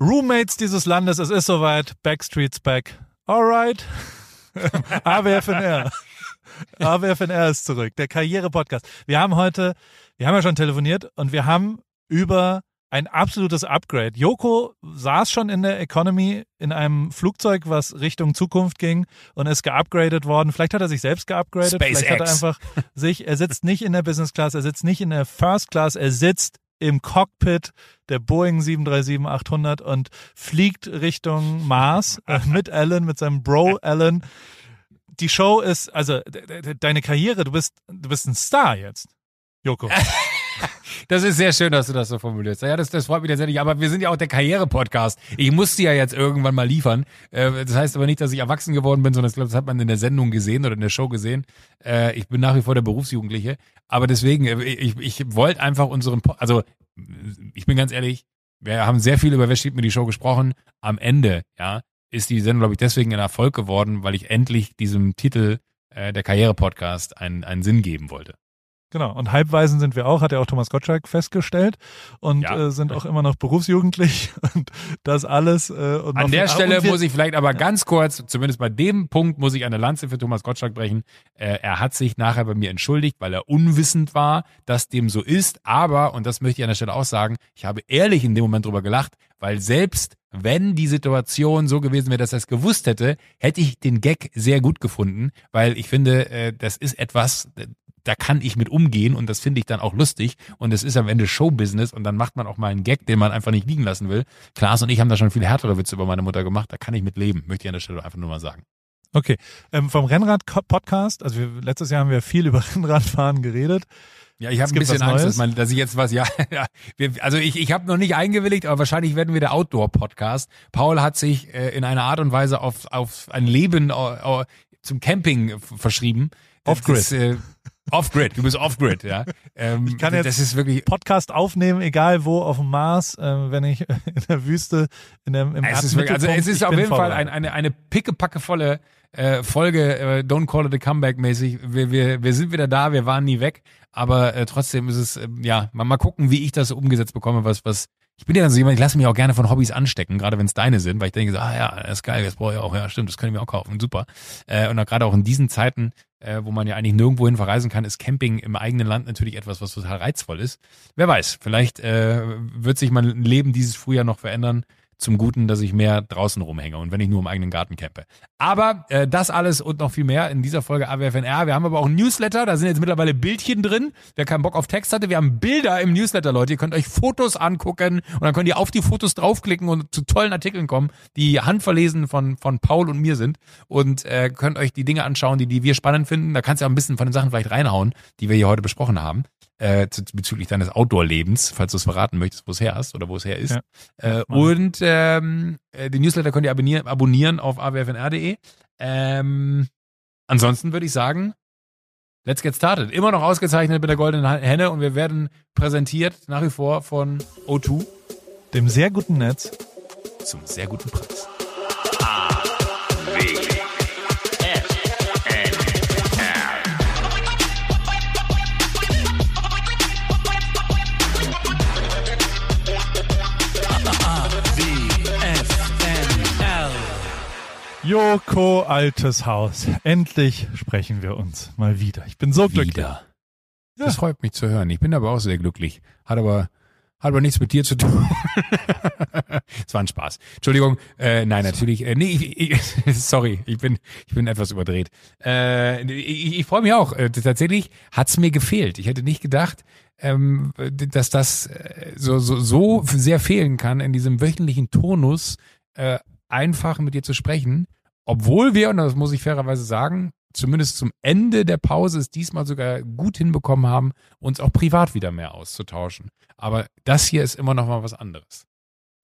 Roommates dieses Landes, es ist soweit. Backstreet's back. Alright. AWFNR. AWFNR ist zurück. Der Karriere-Podcast. Wir haben heute, wir haben ja schon telefoniert und wir haben über ein absolutes Upgrade. Joko saß schon in der Economy in einem Flugzeug, was Richtung Zukunft ging und ist geupgradet worden. Vielleicht hat er sich selbst geupgradet. SpaceX. Vielleicht hat er einfach sich, er sitzt nicht in der Business Class, er sitzt nicht in der First Class, er sitzt im Cockpit der Boeing 737-800 und fliegt Richtung Mars äh, mit Alan, mit seinem Bro Alan. Die Show ist, also de- de- deine Karriere, du bist, du bist ein Star jetzt, Joko. Das ist sehr schön, dass du das so formulierst. Ja, das, das freut mich tatsächlich. Aber wir sind ja auch der Karriere-Podcast. Ich musste ja jetzt irgendwann mal liefern. Äh, Das heißt aber nicht, dass ich erwachsen geworden bin, sondern ich glaube, das hat man in der Sendung gesehen oder in der Show gesehen. Äh, Ich bin nach wie vor der Berufsjugendliche. Aber deswegen, äh, ich, ich wollte einfach unseren, Po- also ich bin ganz ehrlich, wir haben sehr viel über Wer steht mir die Show gesprochen. Am Ende, ja, ist die Sendung, glaube ich, deswegen ein Erfolg geworden, weil ich endlich diesem Titel äh, der Karriere-Podcast einen, einen Sinn geben wollte. Genau. Und Halbweisen sind wir auch, hat ja auch Thomas Gottschalk festgestellt und Ja. äh, sind auch immer noch berufsjugendlich und das alles. Äh, und An der Stelle muss ich vielleicht aber ganz kurz, zumindest bei dem Punkt, muss ich eine Lanze für Thomas Gottschalk brechen. Äh, er hat sich nachher bei mir entschuldigt, weil er unwissend war, dass dem so ist. Aber, und das möchte ich an der Stelle auch sagen, ich habe ehrlich in dem Moment drüber gelacht, weil selbst wenn die Situation so gewesen wäre, dass er es gewusst hätte, hätte ich den Gag sehr gut gefunden, weil ich finde, äh, das ist etwas, da kann ich mit umgehen und das finde ich dann auch lustig und es ist am Ende Showbusiness und dann macht man auch mal einen Gag, den man einfach nicht liegen lassen will. Klaas und ich haben da schon viel härtere Witze über meine Mutter gemacht, da kann ich mit leben, möchte ich an der Stelle einfach nur mal sagen. Okay. Ähm, vom Rennrad-Podcast, also wir, letztes Jahr haben wir viel über Rennradfahren geredet. Ja, ich habe ein bisschen Angst, dass, man, dass ich jetzt was, ja, ja wir, also ich, ich habe noch nicht eingewilligt, aber wahrscheinlich werden wir der Outdoor-Podcast. Paul hat sich äh, in einer Art und Weise auf, auf ein Leben äh, zum Camping verschrieben. Off-Grid. Äh, off-Grid, du bist off-Grid, ja. Ähm, Ich kann jetzt- das ist wirklich, Podcast aufnehmen, egal wo, auf dem Mars, äh, wenn ich in der Wüste, in der, im es ist wirklich, also es ist auf jeden Fall ein, eine, eine pickepackevolle äh, Folge, äh, Don't Call It a Comeback mäßig. Wir, wir, wir sind wieder da, wir waren nie weg, aber äh, trotzdem ist es, äh, ja, mal, mal gucken, wie ich das umgesetzt bekomme, was, was, ich bin ja dann so jemand, ich lasse mich auch gerne von Hobbys anstecken, gerade wenn es deine sind, weil ich denke so, ah ja, das ist geil, das brauche ich auch, ja stimmt, das kann ich mir auch kaufen, super. Äh, und auch gerade auch in diesen Zeiten, äh, wo man ja eigentlich nirgendwo hin verreisen kann, ist Camping im eigenen Land natürlich etwas, was total reizvoll ist. Wer weiß, vielleicht äh, wird sich mein Leben dieses Frühjahr noch verändern zum Guten, dass ich mehr draußen rumhänge und wenn ich nur im eigenen Garten campe. Aber äh, das alles und noch viel mehr in dieser Folge AWFNR. Wir haben aber auch ein Newsletter, da sind jetzt mittlerweile Bildchen drin. Wer keinen Bock auf Text hatte, wir haben Bilder im Newsletter, Leute. Ihr könnt euch Fotos angucken und dann könnt ihr auf die Fotos draufklicken und zu tollen Artikeln kommen, die handverlesen von, von Paul und mir sind und äh, könnt euch die Dinge anschauen, die, die wir spannend finden. Da kannst du auch ein bisschen von den Sachen vielleicht reinhauen, die wir hier heute besprochen haben. Äh, zu, bezüglich deines Outdoor-Lebens, falls du es verraten möchtest, wo es her ist oder wo es her ist. Ja. Äh, und ähm, äh, den Newsletter könnt ihr abonnieren, abonnieren auf awfnr.de. Ähm, ansonsten würde ich sagen, let's get started. Immer noch ausgezeichnet mit der goldenen Henne und wir werden präsentiert nach wie vor von O2 dem sehr guten Netz. zum sehr guten Preis. Joko, altes Haus. Endlich sprechen wir uns mal wieder. Ich bin so glücklich. Wieder. Das freut mich zu hören. Ich bin aber auch sehr glücklich. Hat aber hat aber nichts mit dir zu tun. Es war ein Spaß. Entschuldigung. Äh, nein, natürlich. Äh, nee, ich, ich, sorry, ich bin ich bin etwas überdreht. Äh, ich ich freue mich auch. Äh, tatsächlich hat's mir gefehlt. Ich hätte nicht gedacht, ähm, dass das äh, so, so so sehr fehlen kann in diesem wöchentlichen Tonus, äh, einfach mit dir zu sprechen. Obwohl wir, und das muss ich fairerweise sagen, zumindest zum Ende der Pause es diesmal sogar gut hinbekommen haben, uns auch privat wieder mehr auszutauschen. Aber das hier ist immer noch mal was anderes.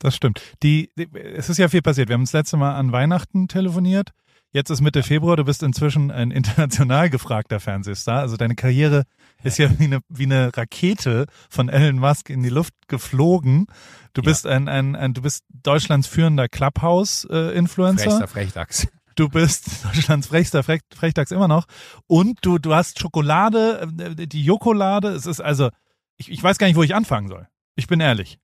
Das stimmt. Die, die, es ist ja viel passiert. Wir haben das letzte Mal an Weihnachten telefoniert. Jetzt ist Mitte Februar. Du bist inzwischen ein international gefragter Fernsehstar. Also deine Karriere ist ja wie eine, wie eine Rakete von Elon Musk in die Luft geflogen. Du Ja. bist ein, ein, ein, du bist Deutschlands führender Clubhouse-Influencer. Frechster Frechdachs. Du bist Deutschlands frechster Frech, Frechdachs immer noch. Und du, du hast Schokolade, äh, die Jokolade. Es ist also, ich, ich weiß gar nicht, wo ich anfangen soll. Ich bin ehrlich.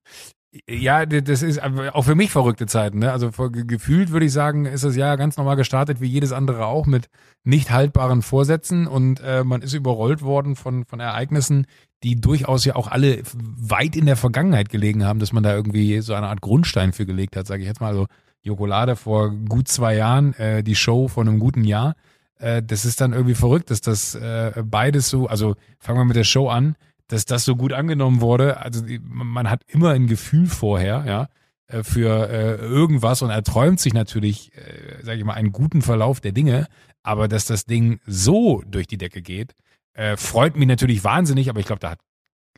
Ja, das ist auch für mich verrückte Zeiten. Ne? Also gefühlt würde ich sagen, ist das Jahr ganz normal gestartet, wie jedes andere auch, mit nicht haltbaren Vorsätzen und äh, man ist überrollt worden von, von Ereignissen, die durchaus ja auch alle weit in der Vergangenheit gelegen haben, dass man da irgendwie so eine Art Grundstein für gelegt hat, sage ich jetzt mal. Also Jokolade vor gut zwei Jahren, äh, die Show vor einem guten Jahr. Äh, das ist dann irgendwie verrückt, dass das äh, beides so, also fangen wir mit der Show an, dass das so gut angenommen wurde. Also man hat immer ein Gefühl vorher, ja, äh, für äh, irgendwas und er träumt sich natürlich, äh, sage ich mal, einen guten Verlauf der Dinge. Aber dass das Ding so durch die Decke geht, äh, freut mich natürlich wahnsinnig. Aber ich glaube, da hat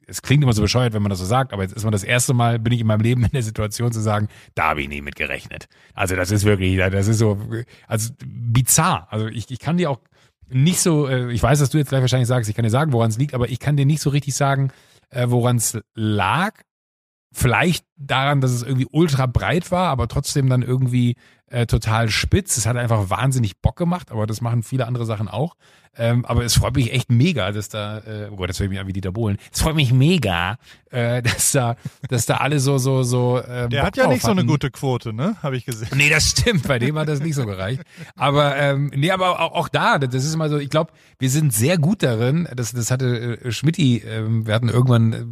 es klingt immer so bescheuert, wenn man das so sagt, aber jetzt ist man das erste Mal, bin ich in meinem Leben in der Situation zu sagen, da habe ich nie mit gerechnet. Also das ist wirklich, das ist so, also bizarr. Also ich, ich kann dir auch nicht so, äh, ich weiß, dass du jetzt gleich wahrscheinlich sagst, ich kann dir sagen, woran es liegt, aber ich kann dir nicht so richtig sagen, äh, woran es lag. Vielleicht daran, dass es irgendwie ultra breit war, aber trotzdem dann irgendwie äh, total spitz. Es hat einfach wahnsinnig Bock gemacht, aber das machen viele andere Sachen auch. Ähm, aber es freut mich echt mega, dass da, äh, oh Gott, das ich mich an wie Dieter Bohlen. Es freut mich mega, äh, dass da, dass da alle so, so, so. Äh, Der Bock hat ja nicht hatten. so eine gute Quote, ne? Habe ich gesehen. Nee, das stimmt. Bei dem hat das nicht so gereicht. Aber ähm, nee, aber auch, auch da, das ist immer so. Ich glaube, wir sind sehr gut darin. Das, das hatte äh, Schmidti. Äh, wir hatten irgendwann äh,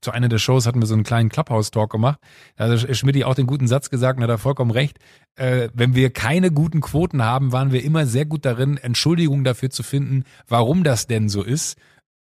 zu einer der Shows hatten wir so einen kleinen Clubhouse-Talk gemacht. Da hat Schmidti auch den guten Satz gesagt und hat er vollkommen recht äh, wenn wir keine guten Quoten haben, waren wir immer sehr gut darin, Entschuldigungen dafür zu finden, warum das denn so ist.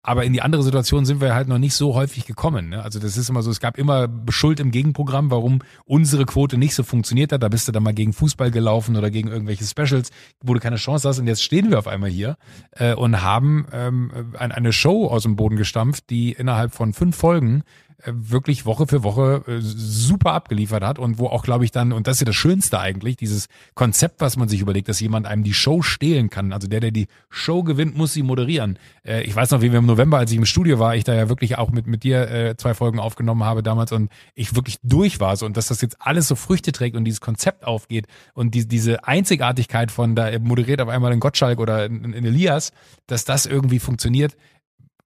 Aber in die andere Situation sind wir halt noch nicht so häufig gekommen. Ne? Also das ist immer so, es gab immer Schuld im Gegenprogramm, warum unsere Quote nicht so funktioniert hat. Da bist du dann mal gegen Fußball gelaufen oder gegen irgendwelche Specials, wo du keine Chance hast. Und jetzt stehen wir auf einmal hier äh, und haben ähm, eine Show aus dem Boden gestampft, die innerhalb von fünf Folgen äh, wirklich Woche für Woche äh, super abgeliefert hat und wo auch, glaube ich, dann, und das ist ja das Schönste eigentlich, dieses Konzept, was man sich überlegt, dass jemand einem die Show stehlen kann. Also der, der die Show gewinnt, muss sie moderieren. Äh, ich weiß noch, wie wir im November, als ich im Studio war, ich da ja wirklich auch mit, mit dir zwei Folgen aufgenommen habe damals und ich wirklich durch war so und dass das jetzt alles so Früchte trägt und dieses Konzept aufgeht und die, diese Einzigartigkeit von da moderiert auf einmal ein Gottschalk oder ein Elias, dass das irgendwie funktioniert,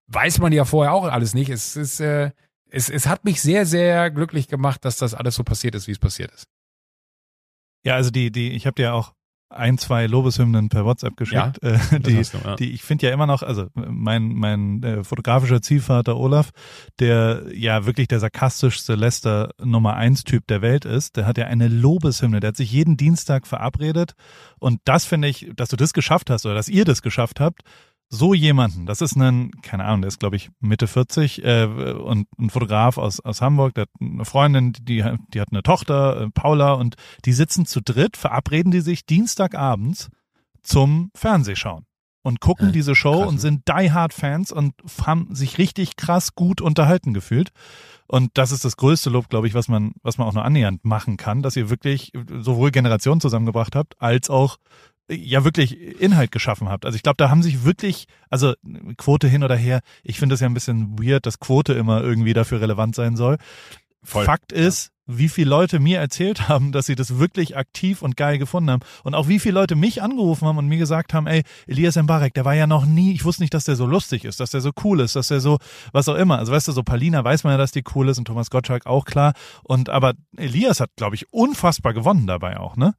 weiß man ja vorher auch alles nicht. Es ist, äh, es, es hat mich sehr, sehr glücklich gemacht, dass das alles so passiert ist, wie es passiert ist. Ja, also die, die, ich habe dir auch ein, zwei Lobeshymnen per WhatsApp geschickt. Ja, äh, die, du, ja. die ich finde ja immer noch, also mein, mein äh, fotografischer Zielvater Olaf, der ja wirklich der sarkastischste Lester Nummer eins Typ der Welt ist, der hat ja eine Lobeshymne. Der hat sich jeden Dienstag verabredet. Und das finde ich, dass du das geschafft hast oder dass ihr das geschafft habt, so jemanden, das ist ein, keine Ahnung, der ist glaube ich Mitte 40 äh, und ein Fotograf aus, aus Hamburg, der hat eine Freundin, die, die hat eine Tochter, äh, Paula, und die sitzen zu dritt, verabreden die sich Dienstagabends zum Fernsehschauen und gucken ja, diese Show krass, und sind die Hard Fans und haben sich richtig krass gut unterhalten gefühlt. Und das ist das größte Lob, glaube ich, was man, was man auch nur annähernd machen kann, dass ihr wirklich sowohl Generationen zusammengebracht habt, als auch ja wirklich Inhalt geschaffen habt. Also ich glaube, da haben sich wirklich, also Quote hin oder her, ich finde das ja ein bisschen weird, dass Quote immer irgendwie dafür relevant sein soll. Voll. Fakt ist, wie viele Leute mir erzählt haben, dass sie das wirklich aktiv und geil gefunden haben. Und auch wie viele Leute mich angerufen haben und mir gesagt haben, ey, Elias Mbarek, der war ja noch nie, ich wusste nicht, dass der so lustig ist, dass der so cool ist, dass der so, was auch immer. Also weißt du, so Palina weiß man ja, dass die cool ist und Thomas Gottschalk auch klar. Und aber Elias hat, glaube ich, unfassbar gewonnen dabei auch, ne?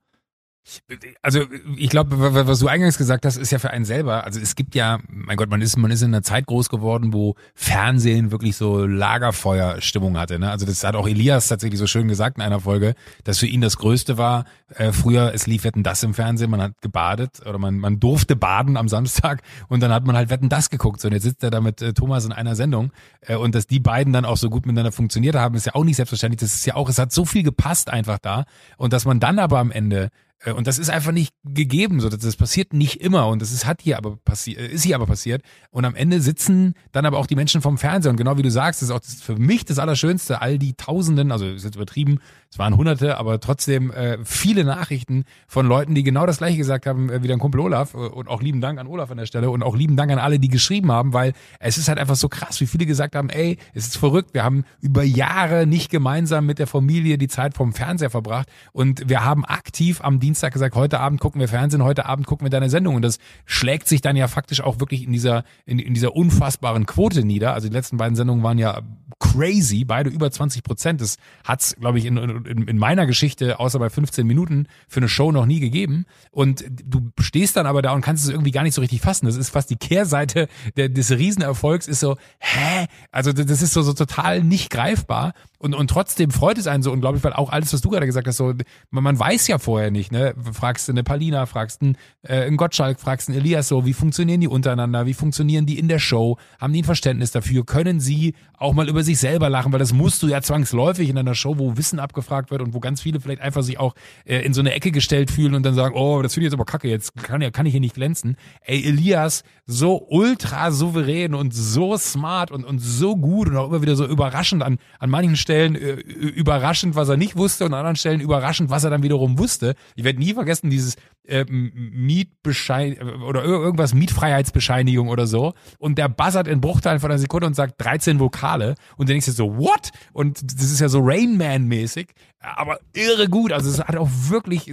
Also ich glaube, was du eingangs gesagt hast, ist ja für einen selber. Also es gibt ja, mein Gott, man ist man ist in einer Zeit groß geworden, wo Fernsehen wirklich so Lagerfeuerstimmung hatte. Ne? Also das hat auch Elias tatsächlich so schön gesagt in einer Folge, dass für ihn das Größte war. Äh, früher es lief Wetten das im Fernsehen, man hat gebadet oder man man durfte baden am Samstag und dann hat man halt Wetten das geguckt. So, und jetzt sitzt er da mit äh, Thomas in einer Sendung äh, und dass die beiden dann auch so gut miteinander funktioniert haben, ist ja auch nicht selbstverständlich. Das ist ja auch, es hat so viel gepasst einfach da und dass man dann aber am Ende und das ist einfach nicht gegeben, so das passiert nicht immer und das ist hat hier aber passiert, äh, ist hier aber passiert. Und am Ende sitzen dann aber auch die Menschen vom Fernseher und genau wie du sagst, das ist auch das, für mich das Allerschönste, all die Tausenden, also ist jetzt übertrieben, Es waren hunderte, aber trotzdem äh, viele Nachrichten von Leuten, die genau das gleiche gesagt haben äh, wie dein Kumpel Olaf. Äh, und auch lieben Dank an Olaf an der Stelle und auch lieben Dank an alle, die geschrieben haben, weil es ist halt einfach so krass, wie viele gesagt haben, ey, es ist verrückt, wir haben über Jahre nicht gemeinsam mit der Familie die Zeit vom Fernseher verbracht und wir haben aktiv am Dienstag gesagt, heute Abend gucken wir Fernsehen, heute Abend gucken wir deine Sendung und das schlägt sich dann ja faktisch auch wirklich in dieser, in, in dieser unfassbaren Quote nieder. Also die letzten beiden Sendungen waren ja crazy, beide über 20 Prozent. Das hat's, glaube ich, in, in, in meiner Geschichte, außer bei 15 Minuten, für eine Show noch nie gegeben. Und du stehst dann aber da und kannst es irgendwie gar nicht so richtig fassen. Das ist fast die Kehrseite der, des Riesenerfolgs, ist so, hä? Also das ist so, so total nicht greifbar. Und, und trotzdem freut es einen so unglaublich, weil auch alles, was du gerade gesagt hast, so, man, man weiß ja vorher nicht, ne? Fragst du eine Palina, fragst einen, äh, einen Gottschalk, fragst einen Elias so, wie funktionieren die untereinander, wie funktionieren die in der Show, haben die ein Verständnis dafür, können sie auch mal über sich selber lachen, weil das musst du ja zwangsläufig in einer Show, wo Wissen abgefragt wird und wo ganz viele vielleicht einfach sich auch äh, in so eine Ecke gestellt fühlen und dann sagen, oh, das finde ich jetzt aber kacke, jetzt kann, ja, kann ich hier nicht glänzen. Ey, Elias, so ultra souverän und so smart und, und so gut und auch immer wieder so überraschend an, an manchen Stellen Stellen äh, überraschend, was er nicht wusste und an anderen Stellen überraschend, was er dann wiederum wusste. Ich werde nie vergessen, dieses äh, Mietbeschein oder irgendwas Mietfreiheitsbescheinigung oder so. Und der buzzert in Bruchteilen von einer Sekunde und sagt 13 Vokale. Und dann denkst du so, what? Und das ist ja so Rain Man-mäßig. Aber irre gut. Also es hat auch wirklich,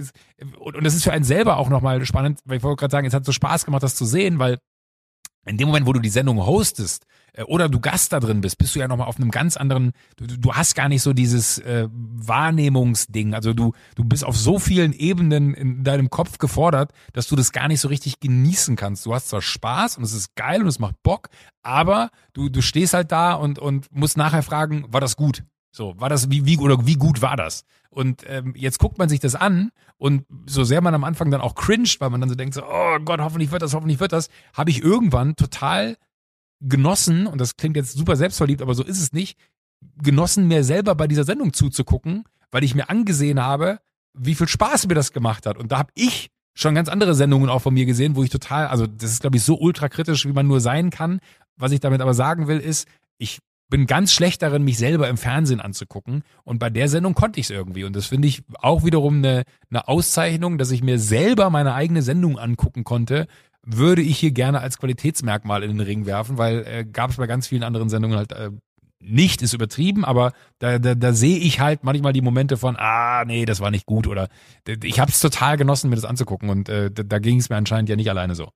und es ist für einen selber auch nochmal spannend, weil ich wollte gerade sagen, es hat so Spaß gemacht, das zu sehen, weil in dem Moment, wo du die Sendung hostest äh, oder du Gast da drin bist, bist du ja nochmal auf einem ganz anderen, du, du hast gar nicht so dieses äh, Wahrnehmungsding. Also du, du bist auf so vielen Ebenen in deinem Kopf gefordert, dass du das gar nicht so richtig genießen kannst. Du hast zwar Spaß und es ist geil und es macht Bock, aber du, du stehst halt da und, und musst nachher fragen, war das gut? So, war das, wie, wie, oder wie gut war das? Und ähm, jetzt guckt man sich das an und so sehr man am Anfang dann auch cringed, weil man dann so denkt, so, oh Gott, hoffentlich wird das, hoffentlich wird das, habe ich irgendwann total genossen, und das klingt jetzt super selbstverliebt, aber so ist es nicht, genossen, mir selber bei dieser Sendung zuzugucken, weil ich mir angesehen habe, wie viel Spaß mir das gemacht hat. Und da habe ich schon ganz andere Sendungen auch von mir gesehen, wo ich total, also das ist, glaube ich, so ultrakritisch, wie man nur sein kann. Was ich damit aber sagen will, ist, ich bin ganz schlecht darin, mich selber im Fernsehen anzugucken. Und bei der Sendung konnte ich es irgendwie. Und das finde ich auch wiederum eine, eine Auszeichnung, dass ich mir selber meine eigene Sendung angucken konnte. Würde ich hier gerne als Qualitätsmerkmal in den Ring werfen, weil äh, gab es bei ganz vielen anderen Sendungen halt äh, nicht, ist übertrieben, aber da, da, da sehe ich halt manchmal die Momente von, ah, nee, das war nicht gut oder ich habe es total genossen, mir das anzugucken und äh, da, da ging es mir anscheinend ja nicht alleine so.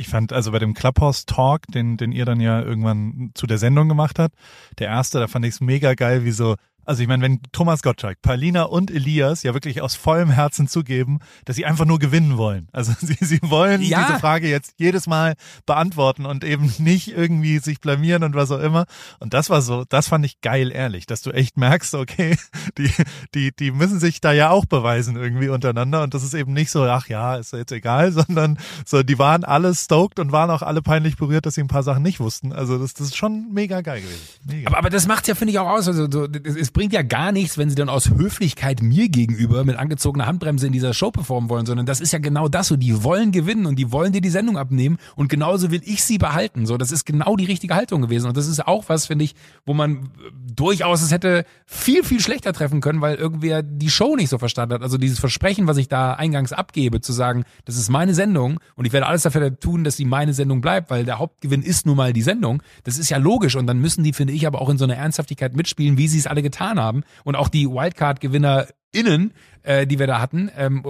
Ich fand also bei dem Clubhouse Talk, den, den ihr dann ja irgendwann zu der Sendung gemacht habt, der erste, da fand ich es mega geil, wie so also ich meine, wenn Thomas Gottschalk, Paulina und Elias ja wirklich aus vollem Herzen zugeben, dass sie einfach nur gewinnen wollen. Also sie, sie wollen ja. diese Frage jetzt jedes Mal beantworten und eben nicht irgendwie sich blamieren und was auch immer. Und das war so, das fand ich geil, ehrlich, dass du echt merkst, okay, die, die, die müssen sich da ja auch beweisen irgendwie untereinander. Und das ist eben nicht so, ach ja, ist jetzt egal, sondern so, die waren alle stoked und waren auch alle peinlich berührt, dass sie ein paar Sachen nicht wussten. Also das, das ist schon mega geil gewesen. Mega. Aber, aber das macht's ja, finde ich, auch aus. Also, so, es bringt ja gar nichts, wenn sie dann aus Höflichkeit mir gegenüber mit angezogener Handbremse in dieser Show performen wollen, sondern das ist ja genau das so. Die wollen gewinnen und die wollen dir die Sendung abnehmen und genauso will ich sie behalten. So, das ist genau die richtige Haltung gewesen und das ist auch was, finde ich, wo man durchaus es hätte viel, viel schlechter treffen können, weil irgendwer die Show nicht so verstanden hat. Also dieses Versprechen, was ich da eingangs abgebe, zu sagen, das ist meine Sendung und ich werde alles dafür tun, dass sie meine Sendung bleibt, weil der Hauptgewinn ist nun mal die Sendung. Das ist ja logisch und dann müssen die, finde ich, aber auch in so einer Ernsthaftigkeit mitspielen, wie sie es alle getan haben. Und auch die Wildcard-GewinnerInnen, äh, die wir da hatten, ähm,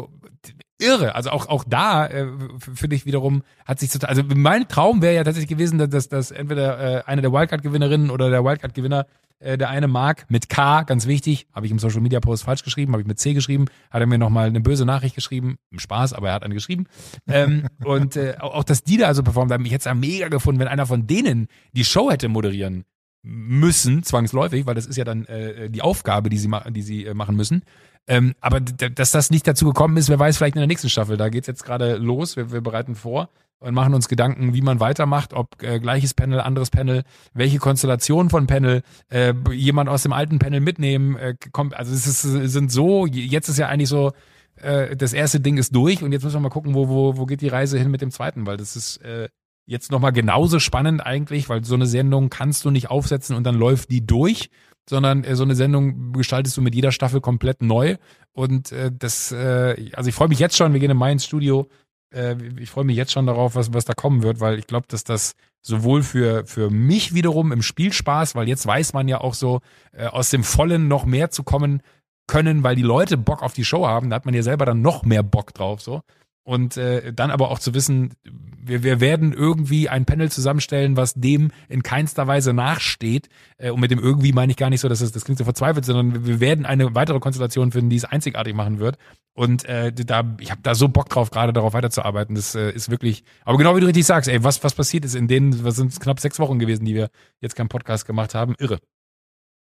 irre. Also auch auch da äh, finde ich wiederum hat sich total. Also mein Traum wäre ja tatsächlich gewesen, dass, dass, entweder äh, eine der Wildcard-Gewinnerinnen oder der Wildcard-Gewinner äh, der eine mag mit K, ganz wichtig, habe ich im Social Media Post falsch geschrieben, habe ich mit C geschrieben, hat er mir nochmal eine böse Nachricht geschrieben, im Spaß, aber er hat eine geschrieben. Ähm, und äh, auch, auch, dass die da also performt haben, ich hätte es ja mega gefunden, wenn einer von denen die Show hätte moderieren müssen, zwangsläufig, weil das ist ja dann äh, die Aufgabe, die sie, die sie äh, machen müssen. Ähm, aber dass das nicht dazu gekommen ist, wer weiß, vielleicht in der nächsten Staffel. Da geht's jetzt gerade los, wir, wir bereiten vor und machen uns Gedanken, wie man weitermacht, ob äh, gleiches Panel, anderes Panel, welche Konstellation von Panel, äh, jemand aus dem alten Panel mitnehmen, äh, kommt, also es ist, sind so, jetzt ist ja eigentlich so, äh, das erste Ding ist durch und jetzt müssen wir mal gucken, wo, wo, wo geht die Reise hin mit dem zweiten, weil das ist äh, jetzt nochmal genauso spannend eigentlich, weil so eine Sendung kannst du nicht aufsetzen und dann läuft die durch, sondern äh, so eine Sendung gestaltest du mit jeder Staffel komplett neu. Und äh, das, äh, also ich freue mich jetzt schon, wir gehen im Mai ins Studio. Äh, ich freue mich jetzt schon darauf, was, was da kommen wird, weil ich glaube, dass das sowohl für, für mich wiederum im Spielspaß, weil jetzt weiß man ja auch so, äh, aus dem Vollen noch mehr zu kommen können, weil die Leute Bock auf die Show haben, da hat man ja selber dann noch mehr Bock drauf, so. Und äh, dann aber auch zu wissen, wir, wir werden irgendwie ein Panel zusammenstellen, was dem in keinster Weise nachsteht. Äh, und mit dem irgendwie meine ich gar nicht so, dass es, das klingt so verzweifelt, sondern wir werden eine weitere Konstellation finden, die es einzigartig machen wird. Und äh, da, ich habe da so Bock drauf, gerade darauf weiterzuarbeiten. Das äh, ist wirklich, aber genau wie du richtig sagst, ey, was, was passiert ist in denen, was sind knapp sechs Wochen gewesen, die wir jetzt keinen Podcast gemacht haben, irre.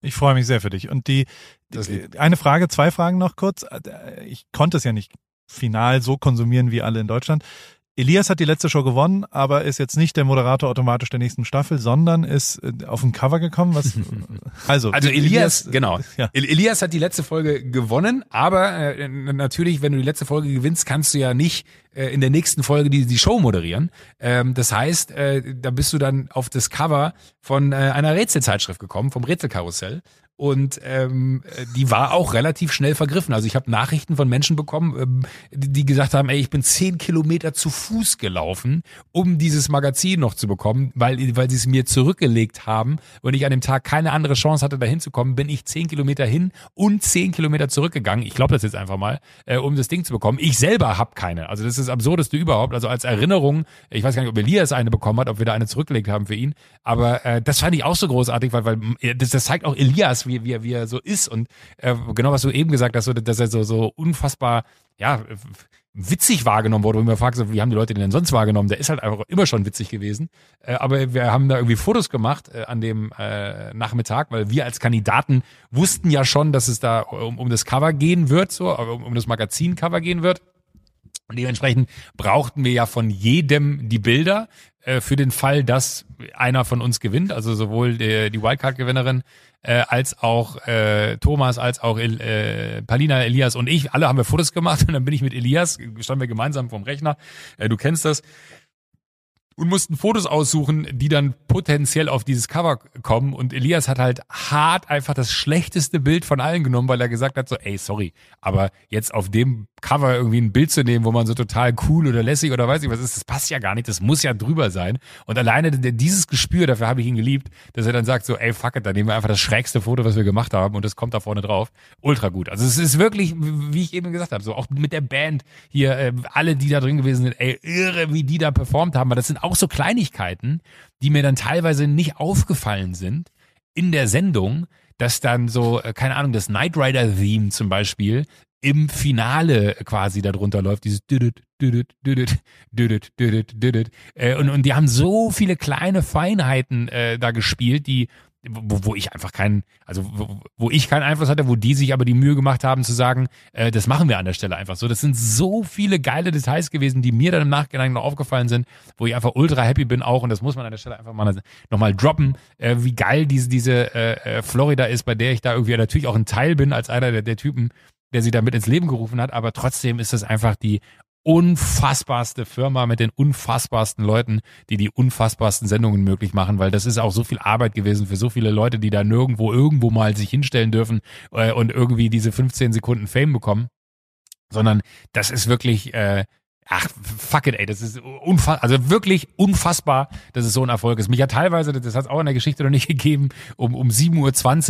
Ich freue mich sehr für dich. Und die, die eine Frage, zwei Fragen noch kurz. Ich konnte es ja nicht final so konsumieren wie alle in Deutschland. Elias hat die letzte Show gewonnen, aber ist jetzt nicht der Moderator automatisch der nächsten Staffel, sondern ist äh, auf ein Cover gekommen. Was, also, also Elias, Elias genau. Ja. Elias hat die letzte Folge gewonnen, aber äh, natürlich, wenn du die letzte Folge gewinnst, kannst du ja nicht äh, in der nächsten Folge die, die Show moderieren. Ähm, das heißt, äh, da bist du dann auf das Cover von äh, einer Rätselzeitschrift gekommen, vom Rätselkarussell. Und ähm, die war auch relativ schnell vergriffen. Also ich habe Nachrichten von Menschen bekommen, ähm, die gesagt haben, ey, ich bin zehn Kilometer zu Fuß gelaufen, um dieses Magazin noch zu bekommen, weil, weil sie es mir zurückgelegt haben und ich an dem Tag keine andere Chance hatte, da hinzukommen, bin ich zehn Kilometer hin und zehn Kilometer zurückgegangen. Ich glaube das jetzt einfach mal, äh, um das Ding zu bekommen. Ich selber habe keine. Also das ist das Absurdeste überhaupt. Also als Erinnerung, ich weiß gar nicht, ob Elias eine bekommen hat, ob wir da eine zurückgelegt haben für ihn. Aber äh, das fand ich auch so großartig, weil, weil äh, das, das zeigt auch Elias, wie, wie, er, wie er so ist. Und äh, genau, was du eben gesagt hast, so, dass er so, so unfassbar, ja, witzig wahrgenommen wurde, ich mir frage, so, wie haben die Leute den denn sonst wahrgenommen? Der ist halt einfach immer schon witzig gewesen. Äh, aber wir haben da irgendwie Fotos gemacht äh, an dem äh, Nachmittag, weil wir als Kandidaten wussten ja schon, dass es da um, um das Cover gehen wird, so, um, um das Magazin-Cover gehen wird. Und dementsprechend brauchten wir ja von jedem die Bilder äh, für den Fall, dass einer von uns gewinnt, also sowohl die, die Wildcard-Gewinnerin äh, als auch äh, Thomas, als auch äh, Palina, Elias und ich. Alle haben wir Fotos gemacht und dann bin ich mit Elias, standen wir gemeinsam vom Rechner. Äh, du kennst das und mussten Fotos aussuchen, die dann potenziell auf dieses Cover kommen. Und Elias hat halt hart einfach das schlechteste Bild von allen genommen, weil er gesagt hat so, ey, sorry, aber jetzt auf dem Cover irgendwie ein Bild zu nehmen, wo man so total cool oder lässig oder weiß ich was ist, das passt ja gar nicht, das muss ja drüber sein. Und alleine dieses Gespür, dafür habe ich ihn geliebt, dass er dann sagt so, ey, fuck it, dann nehmen wir einfach das schrägste Foto, was wir gemacht haben und das kommt da vorne drauf. Ultra gut. Also es ist wirklich, wie ich eben gesagt habe, so auch mit der Band hier, äh, alle, die da drin gewesen sind, ey, irre, wie die da performt haben, weil das sind auch so Kleinigkeiten, die mir dann teilweise nicht aufgefallen sind in der Sendung, dass dann so, äh, keine Ahnung, das Knight Rider Theme zum Beispiel im Finale quasi darunter läuft, dieses düdüt, düdüt, düdüt, düdüt, düdüt, düdüt. Äh, und, und die haben so viele kleine Feinheiten äh, da gespielt, die wo, wo ich einfach keinen, also wo, wo ich keinen Einfluss hatte, wo die sich aber die Mühe gemacht haben zu sagen, äh, das machen wir an der Stelle einfach so. Das sind so viele geile Details gewesen, die mir dann im Nachhinein noch aufgefallen sind, wo ich einfach ultra happy bin auch und das muss man an der Stelle einfach mal nochmal droppen, äh, wie geil diese, diese äh, äh, Florida ist, bei der ich da irgendwie natürlich auch ein Teil bin als einer der, der Typen, der sie da mit ins Leben gerufen hat, aber trotzdem ist das einfach die unfassbarste Firma mit den unfassbarsten Leuten, die die unfassbarsten Sendungen möglich machen, weil das ist auch so viel Arbeit gewesen für so viele Leute, die da nirgendwo irgendwo mal sich hinstellen dürfen äh, und irgendwie diese 15 Sekunden Fame bekommen, sondern das ist wirklich äh, Ach, fuck it, ey, das ist unfassbar, also wirklich unfassbar, dass es so ein Erfolg ist. Mich hat teilweise, das hat es auch in der Geschichte noch nicht gegeben, um, um 7.20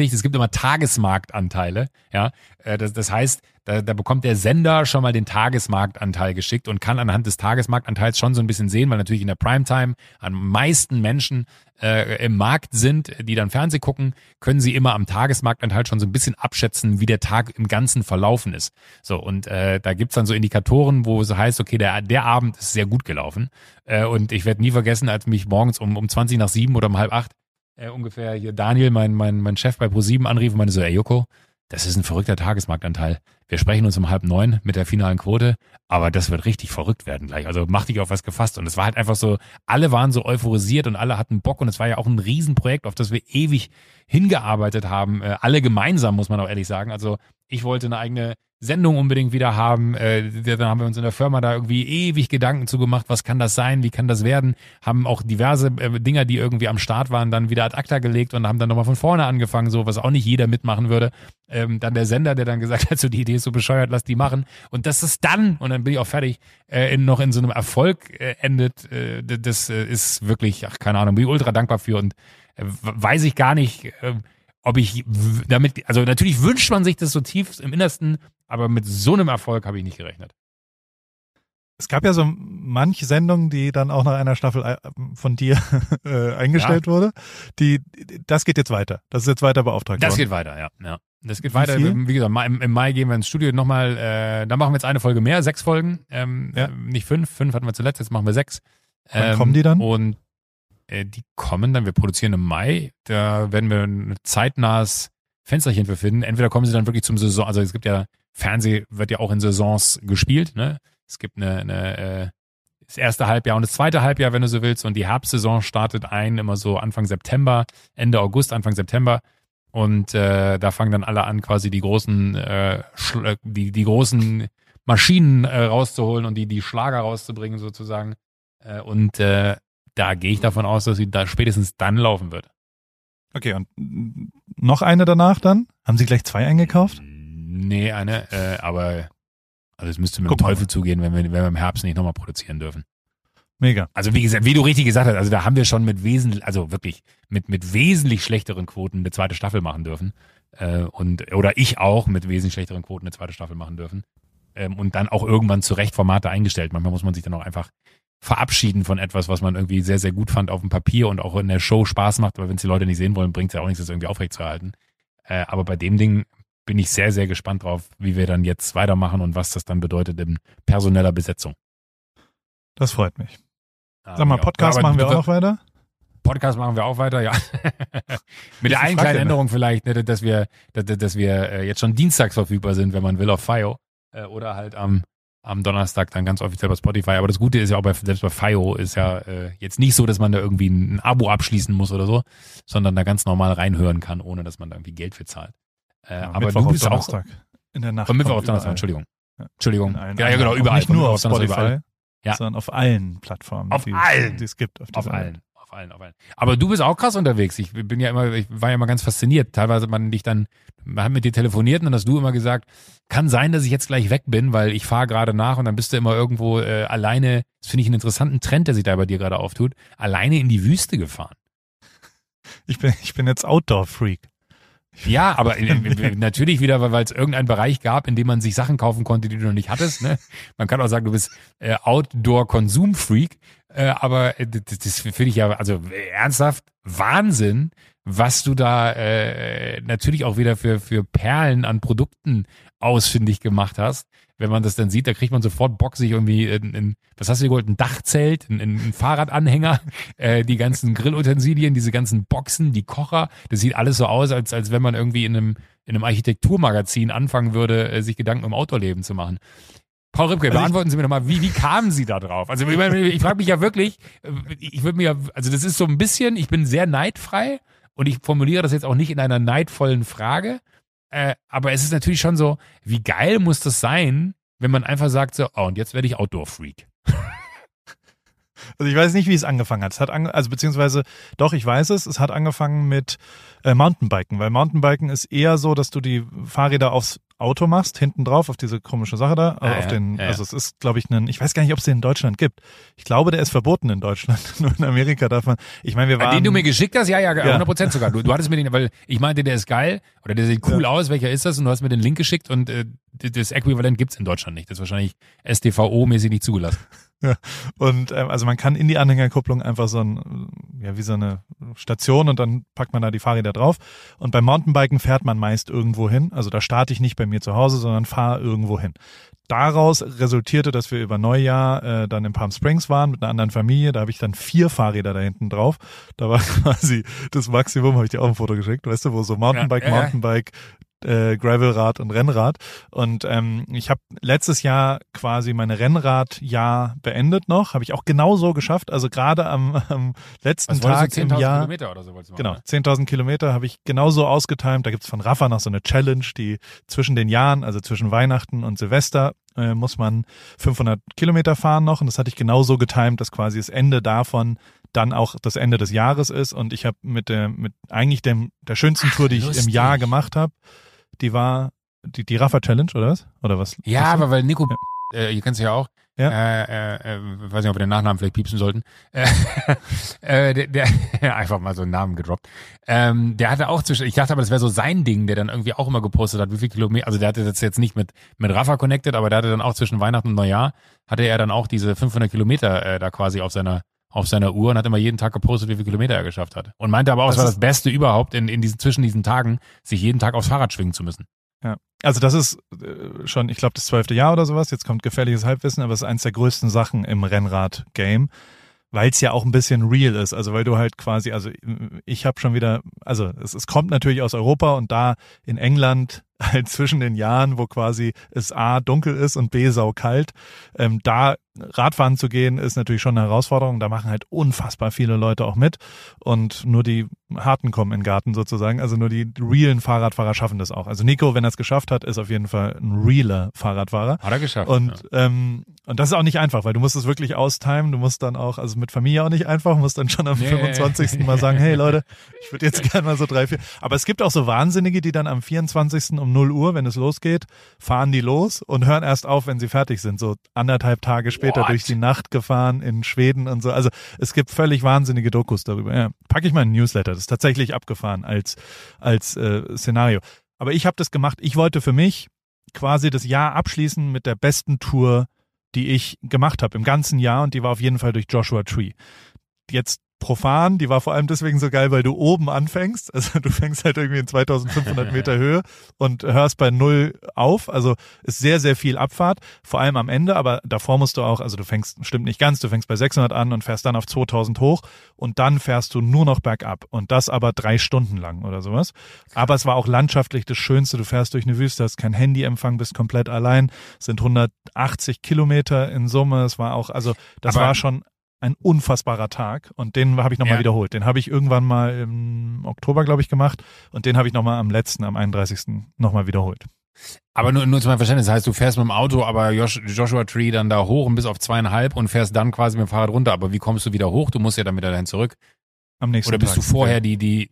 Uhr, es gibt immer Tagesmarktanteile, ja. Äh, das, das heißt, da, da bekommt der Sender schon mal den Tagesmarktanteil geschickt und kann anhand des Tagesmarktanteils schon so ein bisschen sehen, weil natürlich in der Primetime am meisten Menschen äh, im Markt sind, die dann Fernseh gucken, können sie immer am Tagesmarktanteil schon so ein bisschen abschätzen, wie der Tag im Ganzen verlaufen ist. So, und äh, da gibt's dann so Indikatoren, wo es heißt, okay, der, der Abend ist sehr gut gelaufen. Äh, und ich werde nie vergessen, als mich morgens um, um 20 nach sieben oder um halb acht äh, ungefähr hier Daniel, mein, mein, mein Chef bei Pro7 anrief und meinte so, ey Joko, das ist ein verrückter Tagesmarktanteil. Wir sprechen uns um halb neun mit der finalen Quote, aber das wird richtig verrückt werden gleich. Also mach dich auf was gefasst. Und es war halt einfach so, alle waren so euphorisiert und alle hatten Bock und es war ja auch ein Riesenprojekt, auf das wir ewig hingearbeitet haben. Äh, alle gemeinsam, muss man auch ehrlich sagen. Also Ich wollte eine eigene Sendung unbedingt wieder haben. Äh, dann haben wir uns in der Firma da irgendwie ewig Gedanken zu gemacht, was kann das sein, wie kann das werden. Haben auch diverse äh, Dinger, die irgendwie am Start waren, dann wieder ad acta gelegt und haben dann nochmal von vorne angefangen, so was auch nicht jeder mitmachen würde. Ähm, dann der Sender, der dann gesagt hat, so die Idee ist so bescheuert, lass die machen. Und das ist dann, und dann bin ich auch fertig, äh, in, noch in so einem Erfolg äh, endet. Äh, das äh, ist wirklich, ach keine Ahnung, bin ich ultra dankbar für und äh, weiß ich gar nicht, äh, ob ich damit, also natürlich wünscht man sich das so tief im Innersten, aber mit so einem Erfolg habe ich nicht gerechnet. Es gab ja so manche Sendungen, die dann auch nach einer Staffel äh, von dir äh, eingestellt ja. wurde. Die, das geht jetzt weiter. Das ist jetzt weiter beauftragt Das worden. geht weiter, ja. ja. Das geht Wie weiter. Viel? Wie gesagt, im, im, Mai gehen wir ins Studio nochmal. Äh, da machen wir jetzt eine Folge mehr, sechs Folgen. Ähm, ja. Nicht fünf. Fünf hatten wir zuletzt. Jetzt machen wir sechs. Wann ähm, kommen die dann? Und äh, die kommen dann. Wir produzieren im Mai. Da werden wir ein zeitnahes Fensterchen für finden. Entweder kommen sie dann wirklich zum Saison. Also es gibt ja Fernseh wird ja auch in Saisons gespielt. Ne? Es gibt eine, eine äh, das erste Halbjahr und das zweite Halbjahr, wenn du so willst. Und die Herbstsaison startet ein immer so Anfang September, Ende August, Anfang September. Und äh, da fangen dann alle an, quasi die großen, äh, die, die großen Maschinen äh, rauszuholen und die, die Schlager rauszubringen sozusagen. Äh, und äh, da gehe ich davon aus, dass sie da spätestens dann laufen wird. Okay, und noch eine danach dann? Haben Sie gleich zwei eingekauft? Nee, eine, äh, aber also es müsste mit dem Teufel zugehen, wenn wir, wenn wir im Herbst nicht nochmal produzieren dürfen. Mega. Also wie gesagt, wie du richtig gesagt hast, also da haben wir schon mit wesentlich, also wirklich mit mit wesentlich schlechteren Quoten eine zweite Staffel machen dürfen äh, und oder ich auch mit wesentlich schlechteren Quoten eine zweite Staffel machen dürfen ähm, und dann auch irgendwann zu Recht Formate eingestellt. Manchmal muss man sich dann auch einfach verabschieden von etwas, was man irgendwie sehr sehr gut fand auf dem Papier und auch in der Show Spaß macht, aber wenn es die Leute nicht sehen wollen, bringt es ja auch nichts, das irgendwie aufrechtzuerhalten. Äh, aber bei dem Ding bin ich sehr, sehr gespannt drauf, wie wir dann jetzt weitermachen und was das dann bedeutet in personeller Besetzung. Das freut mich. Sag mal, Podcast machen wir auch noch weiter? Podcast machen wir auch weiter, ja. Mit der einen kleinen Änderung vielleicht, ne, dass wir, dass, dass wir äh, jetzt schon dienstags verfügbar sind, wenn man will, auf FIO. Äh, oder halt am, am Donnerstag dann ganz offiziell bei Spotify. Aber das Gute ist ja auch bei, selbst bei FIO ist ja äh, jetzt nicht so, dass man da irgendwie ein Abo abschließen muss oder so, sondern da ganz normal reinhören kann, ohne dass man da irgendwie Geld für zahlt. Äh, ja, aber Mittwoch du bist auch in der Nacht. Von Mittwoch auf Donnerstag, Entschuldigung. Ja. Entschuldigung. Ja, ja, genau, überall. Nicht nur auf Spotify, überall. Ja. sondern auf allen Plattformen, auf die, allen. die es gibt. Auf, auf allen. Auf allen, auf allen. Aber du bist auch krass unterwegs. Ich bin ja immer, ich war ja immer ganz fasziniert. Teilweise man dich dann, man hat mit dir telefoniert und dann hast du immer gesagt, kann sein, dass ich jetzt gleich weg bin, weil ich fahre gerade nach und dann bist du immer irgendwo äh, alleine. Das finde ich einen interessanten Trend, der sich da bei dir gerade auftut. Alleine in die Wüste gefahren. Ich bin, ich bin jetzt Outdoor-Freak. Ja, aber natürlich wieder, weil es irgendeinen Bereich gab, in dem man sich Sachen kaufen konnte, die du noch nicht hattest. Ne? Man kann auch sagen, du bist äh, Outdoor-Konsum-Freak, äh, aber äh, das, das finde ich ja, also ernsthaft Wahnsinn, was du da äh, natürlich auch wieder für, für Perlen an Produkten ausfindig gemacht hast wenn man das dann sieht, da kriegt man sofort Bock, sich irgendwie in, in was hast du geholt, ein Dachzelt, ein, ein Fahrradanhänger, äh, die ganzen Grillutensilien, diese ganzen Boxen, die Kocher, das sieht alles so aus, als, als wenn man irgendwie in einem, in einem Architekturmagazin anfangen würde, äh, sich Gedanken um Autoleben zu machen. Paul Ripke, also beantworten Sie mir nochmal, wie, wie kamen Sie da drauf? Also ich, meine, ich frage mich ja wirklich, äh, ich würde mir, also das ist so ein bisschen, ich bin sehr neidfrei und ich formuliere das jetzt auch nicht in einer neidvollen Frage, äh, aber es ist natürlich schon so, wie geil muss das sein, wenn man einfach sagt so, oh, und jetzt werde ich Outdoor-Freak. Also ich weiß nicht, wie es angefangen hat. Es hat ange also beziehungsweise doch, ich weiß es. Es hat angefangen mit äh, Mountainbiken, weil Mountainbiken ist eher so, dass du die Fahrräder aufs Auto machst, hinten drauf auf diese komische Sache da, ah, auf ja, den, ja, also es ist, glaube ich, ein, ich weiß gar nicht, ob es den in Deutschland gibt. Ich glaube, der ist verboten in Deutschland. Nur in Amerika darf man, ich meine, wir waren. Den du mir geschickt hast, ja, ja, 100 Prozent sogar. Du, du hattest mir den, weil ich meinte, der ist geil oder der sieht cool aus, welcher ist das? Und du hast mir den Link geschickt und äh, das Äquivalent gibt's in Deutschland nicht. Das ist wahrscheinlich STVO-mäßig nicht zugelassen. Ja, und ähm, also man kann in die Anhängerkupplung einfach so ein, ja, wie so eine Station und dann packt man da die Fahrräder drauf. Und beim Mountainbiken fährt man meist irgendwo hin. Also da starte ich nicht bei mir zu Hause, sondern fahre irgendwo hin. Daraus resultierte, dass wir über Neujahr äh, dann in Palm Springs waren mit einer anderen Familie. Da habe ich dann vier Fahrräder da hinten drauf. Da war quasi das Maximum, habe ich dir auch ein Foto geschickt, weißt du, wo so Mountainbike, ja, ja, Mountainbike, äh, Gravelrad und Rennrad. Und ähm, ich habe letztes Jahr quasi meine Rennradjahr beendet noch, habe ich auch genau so geschafft. Also gerade am, am letzten Tag im Jahr. Kilometer oder so wolltest du Genau, machen, ne? 10.000 Kilometer habe ich genauso ausgetimt. Da gibt's von Rafa noch so eine Challenge, die zwischen den Jahren, also zwischen Weihnachten und Silvester, äh, muss man 500 Kilometer fahren noch. Und das hatte ich genauso getimt, dass quasi das Ende davon dann auch das Ende des Jahres ist. Und ich habe mit der, mit eigentlich dem, der schönsten Tour, die ich im. Jahr gemacht habe, die war die, die Rafa Challenge, oder was? Oder was? Ja, was? aber weil Nico, äh, ihr kennt ja auch, Ja. äh, äh, äh, weiß nicht, ob wir den Nachnamen vielleicht piepsen sollten, äh, äh, der, der einfach mal so einen Namen gedroppt. Ähm, der hatte auch zwischen, ich dachte aber, das wäre so sein Ding, der dann irgendwie auch immer gepostet hat, wie viel Kilometer, also der hatte das jetzt nicht mit, mit Rafa connected, aber der hatte dann auch zwischen Weihnachten und Neujahr, hatte er dann auch diese 500 Kilometer äh, da quasi auf seiner auf seiner Uhr und hat immer jeden Tag gepostet, wie viele Kilometer er geschafft hat. Und meinte aber auch, es war das Beste überhaupt, in, in diesen, zwischen diesen Tagen, sich jeden Tag aufs Fahrrad schwingen zu müssen. Ja. Also das ist äh, schon, ich glaube, das zwölfte Jahr oder sowas. Jetzt kommt gefährliches Halbwissen, aber es ist eins der größten Sachen im Rennrad-Game, weil es ja auch ein bisschen real ist. Also weil du halt quasi, also ich habe schon wieder, also es, es kommt natürlich aus Europa und da in England halt zwischen den Jahren, wo quasi es A dunkel ist und B saukalt, ähm, da Radfahren zu gehen, ist natürlich schon eine Herausforderung. Da machen halt unfassbar viele Leute auch mit und nur die Harten kommen in den Garten sozusagen. Also nur die realen Fahrradfahrer schaffen das auch. Also Nico, wenn er es geschafft hat, ist auf jeden Fall ein realer Fahrradfahrer. Hat er geschafft. Und, ähm, und das ist auch nicht einfach, weil du musst es wirklich austimen. Du musst dann auch, also mit Familie auch nicht einfach, musst dann schon am Nee. 25. mal sagen, hey Leute, ich würde jetzt gerne mal so drei, vier. Aber es gibt auch so Wahnsinnige, die dann am 24. um 0 Uhr, wenn es losgeht, fahren die los und hören erst auf, wenn sie fertig sind. So anderthalb Tage später What? durch die Nacht gefahren in Schweden und so. Also es gibt völlig wahnsinnige Dokus darüber. Ja, packe ich mal in den Newsletter. Das ist tatsächlich abgefahren als, als äh, Szenario. Aber ich habe das gemacht. Ich wollte für mich quasi das Jahr abschließen mit der besten Tour, die ich gemacht habe im ganzen Jahr und die war auf jeden Fall durch Joshua Tree. Jetzt profan, die war vor allem deswegen so geil, weil du oben anfängst, also du fängst halt irgendwie in 2500 Meter Höhe und hörst bei null auf, also ist sehr, sehr viel Abfahrt, vor allem am Ende, aber davor musst du auch, also du fängst, stimmt nicht ganz, du fängst bei 600 an und fährst dann auf 2000 hoch und dann fährst du nur noch bergab und das aber drei Stunden lang oder sowas. Aber es war auch landschaftlich das Schönste, du fährst durch eine Wüste, hast kein Handyempfang, bist komplett allein, sind 180 Kilometer in Summe, es war auch, also das Aber- war schon ein unfassbarer Tag und den habe ich nochmal Ja. wiederholt. Den habe ich irgendwann mal im Oktober, glaube ich, gemacht und den habe ich nochmal am letzten, am 31. nochmal wiederholt. Aber nur, nur zu meinem Verständnis, das heißt, du fährst mit dem Auto, aber Josh, Joshua Tree dann da hoch und bis auf zweieinhalb und fährst dann quasi mit dem Fahrrad runter. Aber wie kommst du wieder hoch? Du musst ja dann wieder dahin zurück. Am nächsten Oder bist Tag. du vorher die, die,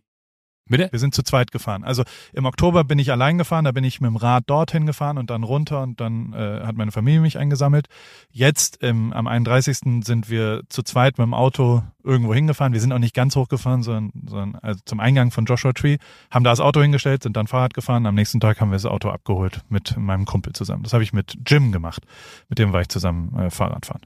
bitte? Wir sind zu zweit gefahren. Also im Oktober bin ich allein gefahren, da bin ich mit dem Rad dorthin gefahren und dann runter und dann äh, hat meine Familie mich eingesammelt. Jetzt ähm, am 31. sind wir zu zweit mit dem Auto irgendwo hingefahren. Wir sind auch nicht ganz hochgefahren, sondern, sondern also zum Eingang von Joshua Tree, haben da das Auto hingestellt, sind dann Fahrrad gefahren. Am nächsten Tag haben wir das Auto abgeholt mit meinem Kumpel zusammen. Das habe ich mit Jim gemacht. Mit dem war ich zusammen äh, Fahrrad fahren.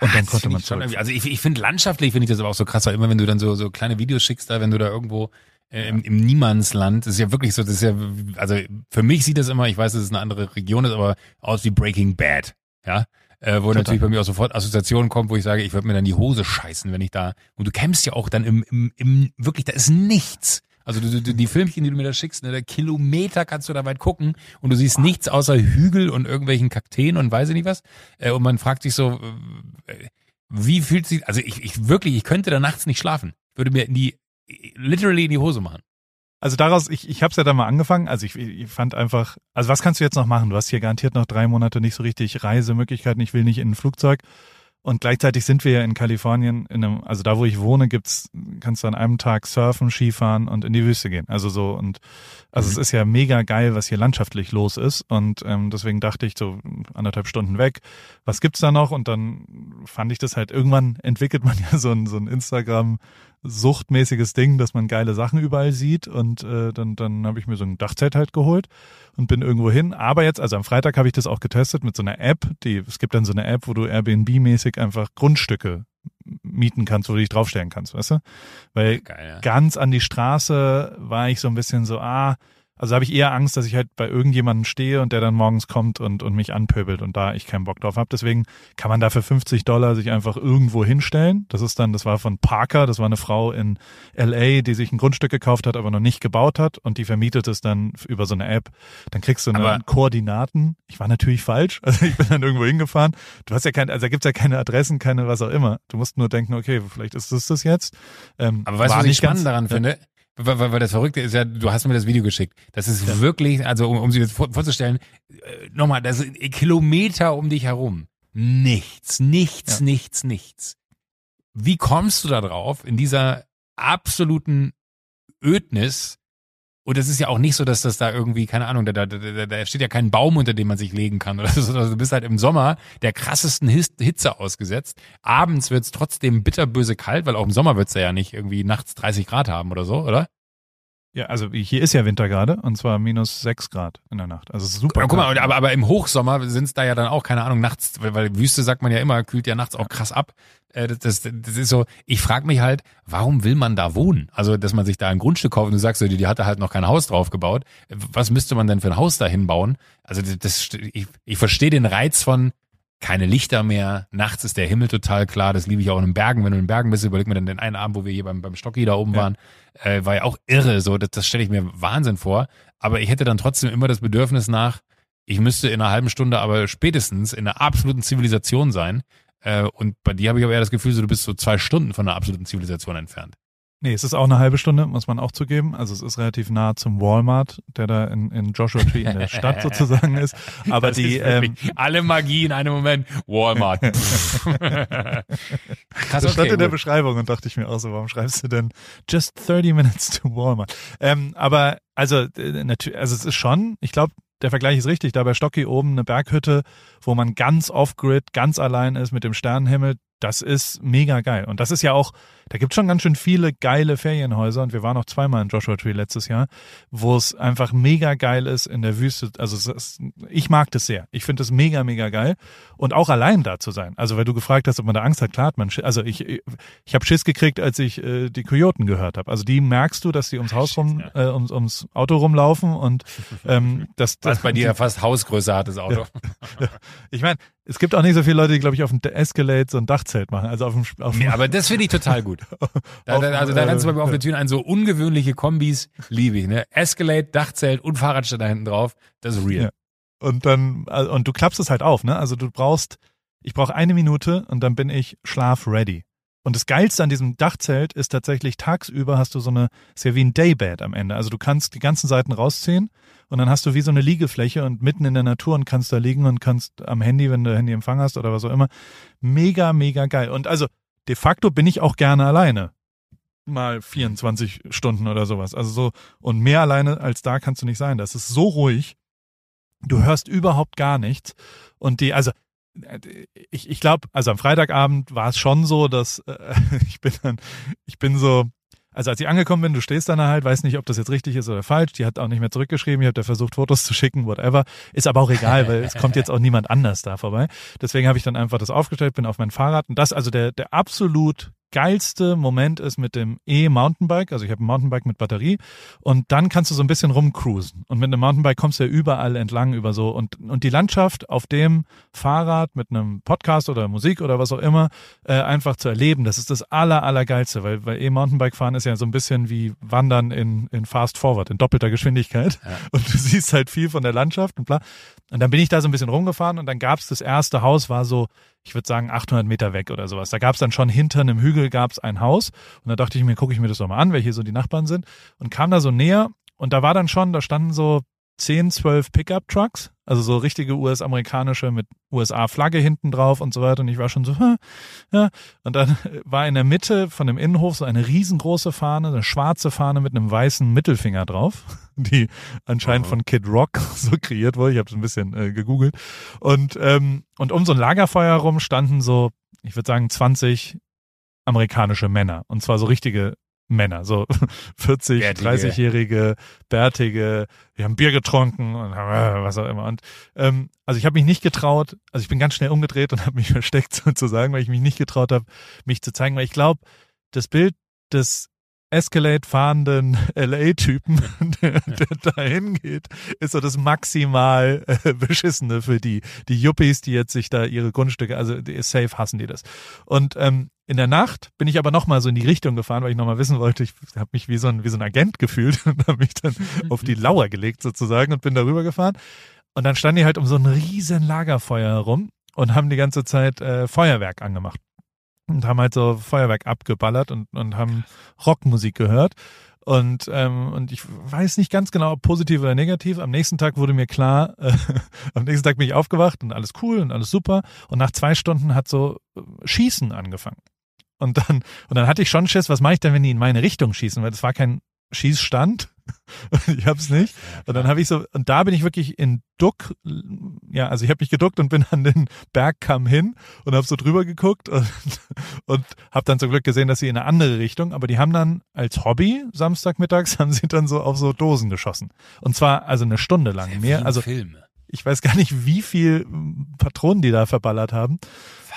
Und dann Das konnte man ich schon Also ich, ich finde landschaftlich finde ich das aber auch so krass, weil immer wenn du dann so, so kleine Videos schickst, da wenn du da irgendwo äh, im, im Niemandsland, das ist ja wirklich so, das ist ja, also für mich sieht das immer, ich weiß, dass es eine andere Region ist, aber aus wie Breaking Bad, ja. Äh, wo Total. natürlich bei mir auch sofort Assoziationen kommt, wo ich sage, ich würde mir dann die Hose scheißen, wenn ich da. Und du kämpfst ja auch dann im, im, im wirklich, da ist nichts. Also du, du, die Filmchen, die du mir da schickst, ne, der Kilometer kannst du da weit gucken und du siehst nichts außer Hügel und irgendwelchen Kakteen und weiß ich nicht was. Äh, und man fragt sich so, äh, wie fühlt sich, also ich, ich wirklich, ich könnte da nachts nicht schlafen. Ich würde mir in die, literally in die Hose machen. Also daraus, ich, ich habe es ja dann mal angefangen. Also ich, ich fand einfach, also was kannst du jetzt noch machen? Du hast hier garantiert noch drei Monate nicht so richtig Reisemöglichkeiten. Ich will nicht in ein Flugzeug. Und gleichzeitig sind wir ja in Kalifornien, in einem, also da wo ich wohne, gibt's, kannst du an einem Tag surfen, Skifahren und in die Wüste gehen. Also so und also Mhm. es ist ja mega geil, was hier landschaftlich los ist. Und ähm, deswegen dachte ich so anderthalb Stunden weg, was gibt's da noch? Und dann fand ich das halt, irgendwann entwickelt man ja so ein, so ein Instagram suchtmäßiges Ding, dass man geile Sachen überall sieht und äh, dann, dann habe ich mir so ein Dachzelt halt geholt und bin irgendwo hin. Aber jetzt, also am Freitag habe ich das auch getestet mit so einer App, die, es gibt dann so eine App, wo du Airbnb-mäßig einfach Grundstücke mieten kannst, wo du dich draufstellen kannst, weißt du? Weil Geil, ja. ganz an die Straße war ich so ein bisschen so, ah, Also habe ich eher Angst, dass ich halt bei irgendjemandem stehe und der dann morgens kommt und, und mich anpöbelt und da ich keinen Bock drauf habe. Deswegen kann man da für 50 Dollar sich einfach irgendwo hinstellen. Das ist dann, das war von Parker, das war eine Frau in LA, die sich ein Grundstück gekauft hat, aber noch nicht gebaut hat und die vermietet es dann über so eine App. Dann kriegst du eine Koordinaten. Ich war natürlich falsch. Also ich bin dann irgendwo hingefahren. Du hast ja keine, also da gibt's ja keine Adressen, keine was auch immer. Du musst nur denken, okay, vielleicht ist es das jetzt. Ähm, Aber weißt du, was ich spannend daran finde? Weil, weil, weil das Verrückte ist ja, du hast mir das Video geschickt. Das ist wirklich, also um, um sich das vor, vorzustellen, äh, nochmal, das sind Kilometer um dich herum. Nichts, nichts, Ja. nichts, nichts. Wie kommst du da drauf, in dieser absoluten Ödnis? Und es ist ja auch nicht so, dass das da irgendwie, keine Ahnung, da, da, da, da steht ja kein Baum, unter dem man sich legen kann. Oder so. Also du bist halt im Sommer der krassesten Hitze ausgesetzt. Abends wird's trotzdem bitterböse kalt, weil auch im Sommer wird's ja nicht irgendwie nachts 30 Grad haben oder so, oder? Ja, also hier ist ja Winter gerade und zwar minus sechs Grad in der Nacht. Also es ist super. Ja, guck mal, aber, aber im Hochsommer sind's da ja dann auch, keine Ahnung, nachts, weil, weil Wüste sagt man ja immer, kühlt ja nachts auch krass ab. Äh, Das, das, das ist so, ich frage mich halt, warum will man da wohnen? Also, dass man sich da ein Grundstück kauft und du sagst, die, die hatte halt noch kein Haus drauf gebaut. Was müsste man denn für ein Haus da hinbauen? Also, das, ich, ich verstehe den Reiz von keine Lichter mehr, nachts ist der Himmel total klar, das liebe ich auch in den Bergen. Wenn du in den Bergen bist, überleg mir dann den einen Abend, wo wir hier beim, beim Stocki da oben Ja. waren, äh, war ja auch irre, so, das, das stelle ich mir Wahnsinn vor. Aber ich hätte dann trotzdem immer das Bedürfnis nach, ich müsste in einer halben Stunde aber spätestens in einer absoluten Zivilisation sein. Äh, und bei dir habe ich aber eher das Gefühl, so, du bist so zwei Stunden von einer absoluten Zivilisation entfernt. Nee, es ist auch eine halbe Stunde, muss man auch zugeben. Also es ist relativ nah zum Walmart, der da in, in Joshua Tree in der Stadt sozusagen ist. Aber Das die, ist ähm, alle Magie in einem Moment. Walmart. Krass, das stand okay, in der. Beschreibung und dachte ich mir auch so, warum schreibst du denn just 30 minutes to Walmart? Ähm, aber also natürlich, also es ist schon, ich glaube, der Vergleich ist richtig. Da bei Stocki oben eine Berghütte, wo man ganz off-grid, ganz allein ist mit dem Sternenhimmel, das ist mega geil. Und das ist ja auch, da gibt schon ganz schön viele geile Ferienhäuser und wir waren auch zweimal in Joshua Tree letztes Jahr, wo es einfach mega geil ist in der Wüste. Also es ist, ich mag das sehr. Ich finde es mega, mega geil. Und auch allein da zu sein. Also weil du gefragt hast, ob man da Angst hat, klar hat man Schiss. Also ich, ich habe Schiss gekriegt, als ich äh, die Kojoten gehört habe. Also die merkst du, dass die ums Haus rum, äh, ums, ums Auto rumlaufen und ähm, das, Was bei dir ja fast Hausgröße hat, das Auto. ich meine, es gibt auch nicht so viele Leute, die, glaube ich, auf dem Escalade so ein Dachzelt machen. Also auf dem, auf Nee, aber das finde ich total gut. Da, da, also da äh, rennst du bei mir auf der Tür ein, so ungewöhnliche Kombis liebe ich, ne? Escalade, Dachzelt und Fahrradständer da hinten drauf, das ist real. Ja. und dann also, und du klappst es halt auf, ne? Also du brauchst, ich brauche eine Minute und dann bin ich schlafready. Und das Geilste an diesem Dachzelt ist tatsächlich, tagsüber hast du so eine, ist ja wie ein Daybed am Ende. Also du kannst die ganzen Seiten rausziehen und dann hast du wie so eine Liegefläche und mitten in der Natur und kannst da liegen und kannst am Handy, wenn du Handyempfang hast oder was auch immer. Mega, mega geil. Und also de facto bin ich auch gerne alleine. Mal 24 Stunden oder sowas. Also so, und mehr alleine als da kannst du nicht sein. Das ist so ruhig. Du hörst überhaupt gar nichts. Und die, also ich, ich glaube, also am Freitagabend war es schon so, dass äh, ich bin dann, ich bin so, also als ich angekommen bin, du stehst dann da halt, weiß nicht, ob das jetzt richtig ist oder falsch. Die hat auch nicht mehr zurückgeschrieben. Ich habe da versucht, Fotos zu schicken, whatever. Ist aber auch egal, weil es kommt jetzt auch niemand anders da vorbei. Deswegen habe ich dann einfach das aufgestellt, bin auf mein Fahrrad. Und das, also der, der absolut geilste Moment ist mit dem E-Mountainbike. Also ich habe ein Mountainbike mit Batterie und dann kannst du so ein bisschen rumcruisen. Und mit einem Mountainbike kommst du ja überall entlang über so und, und die Landschaft auf dem Fahrrad mit einem Podcast oder Musik oder was auch immer äh, einfach zu erleben, das ist das aller, allergeilste, weil, weil E-Mountainbike fahren ist ja so ein bisschen wie Wandern in, in Fast Forward, in doppelter Geschwindigkeit. Ja. Und du siehst halt viel von der Landschaft und bla. Und dann bin ich da so ein bisschen rumgefahren und dann gab's das erste Haus, war so, ich würde sagen 800 Meter weg oder sowas. Da gab's dann schon hinter einem Hügel gab's ein Haus. Und da dachte ich mir, gucke ich mir das doch mal an, wer hier so die Nachbarn sind. Und kam da so näher und da war dann schon, da standen so 10, 12 Pickup-Trucks, also so richtige US-amerikanische mit USA-Flagge hinten drauf und so weiter. Und ich war schon so, hm, ja. Und dann war in der Mitte von dem Innenhof so eine riesengroße Fahne, eine schwarze Fahne mit einem weißen Mittelfinger drauf, die anscheinend Aha. von Kid Rock so kreiert wurde. Ich habe es ein bisschen äh, gegoogelt. Und, ähm, und um so ein Lagerfeuer herum standen so, ich würde sagen, 20 amerikanische Männer. Und zwar so richtige Männer, so 40, Bärtige. 30-jährige, bärtige, die haben Bier getrunken und äh, was auch immer. Und ähm, also ich habe mich nicht getraut, also ich bin ganz schnell umgedreht und habe mich versteckt sozusagen, weil ich mich nicht getraut habe, mich zu zeigen, weil ich glaube, das Bild des Escalade fahrenden LA-Typen, der, der da hingeht, ist so das maximal äh, beschissene für die. Die Yuppies, die jetzt sich da ihre Grundstücke, also die, safe hassen die das. Und ähm, in der Nacht bin ich aber nochmal so in die Richtung gefahren, weil ich nochmal wissen wollte, ich habe mich wie so, ein, wie so ein Agent gefühlt und habe mich dann auf die Lauer gelegt sozusagen und bin darüber gefahren. Und dann standen die halt um so ein riesen Lagerfeuer herum und haben die ganze Zeit äh, Feuerwerk angemacht und haben halt so Feuerwerk abgeballert und, und haben Rockmusik gehört. Und, ähm, und ich weiß nicht ganz genau, ob positiv oder negativ. Am nächsten Tag wurde mir klar, äh, am nächsten Tag bin ich aufgewacht und alles cool und alles super. Und nach zwei Stunden hat so äh, Schießen angefangen. Und dann, und dann hatte ich schon Schiss, was mache ich denn, wenn die in meine Richtung schießen? Weil das war kein Schießstand. ich hab's nicht. Und dann habe ich so, und da bin ich wirklich in Duck, ja, also ich habe mich geduckt und bin an den Bergkamm hin und habe so drüber geguckt und, und habe dann zum Glück gesehen, dass sie in eine andere Richtung, aber die haben dann als Hobby Samstagmittags haben sie dann so auf so Dosen geschossen. Und zwar also eine Stunde lang. Mehr, also Film. ich weiß gar nicht, wie viel Patronen die da verballert haben.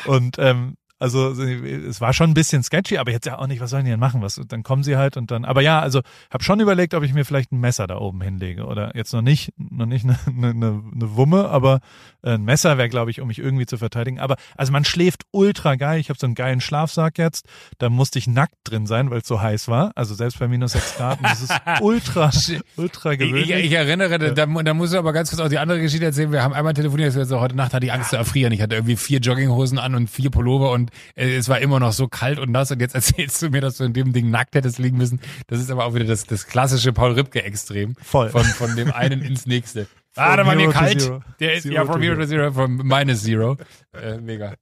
Und ähm, also es war schon ein bisschen sketchy, aber jetzt ja auch nicht, was sollen die denn machen? Was, dann kommen sie halt und dann, aber ja, also habe schon überlegt, ob ich mir vielleicht ein Messer da oben hinlege oder jetzt noch nicht, noch nicht eine, eine, eine Wumme, aber ein Messer wäre, glaube ich, um mich irgendwie zu verteidigen. Aber also man schläft ultra geil. Ich habe so einen geilen Schlafsack jetzt. Da musste ich nackt drin sein, weil es so heiß war. Also selbst bei minus sechs Grad. Das ist ultra, ultra gewöhnlich. Ich, ich erinnere, ja. da, da muss ich aber ganz kurz auch die andere Geschichte erzählen. Wir haben einmal telefoniert, also heute Nacht hatte ich Angst zu erfrieren. Ich hatte irgendwie vier Jogginghosen an und vier Pullover und äh, es war immer noch so kalt und nass. Und jetzt erzählst du mir, dass du in dem Ding nackt hättest liegen müssen. Das ist aber auch wieder das, das klassische Paul Ripke-Extrem. Voll. Von, von dem einen ins nächste. Ah, da war mir kalt. Der ist ja from Hero to Zero, from minus Zero. Äh, mega.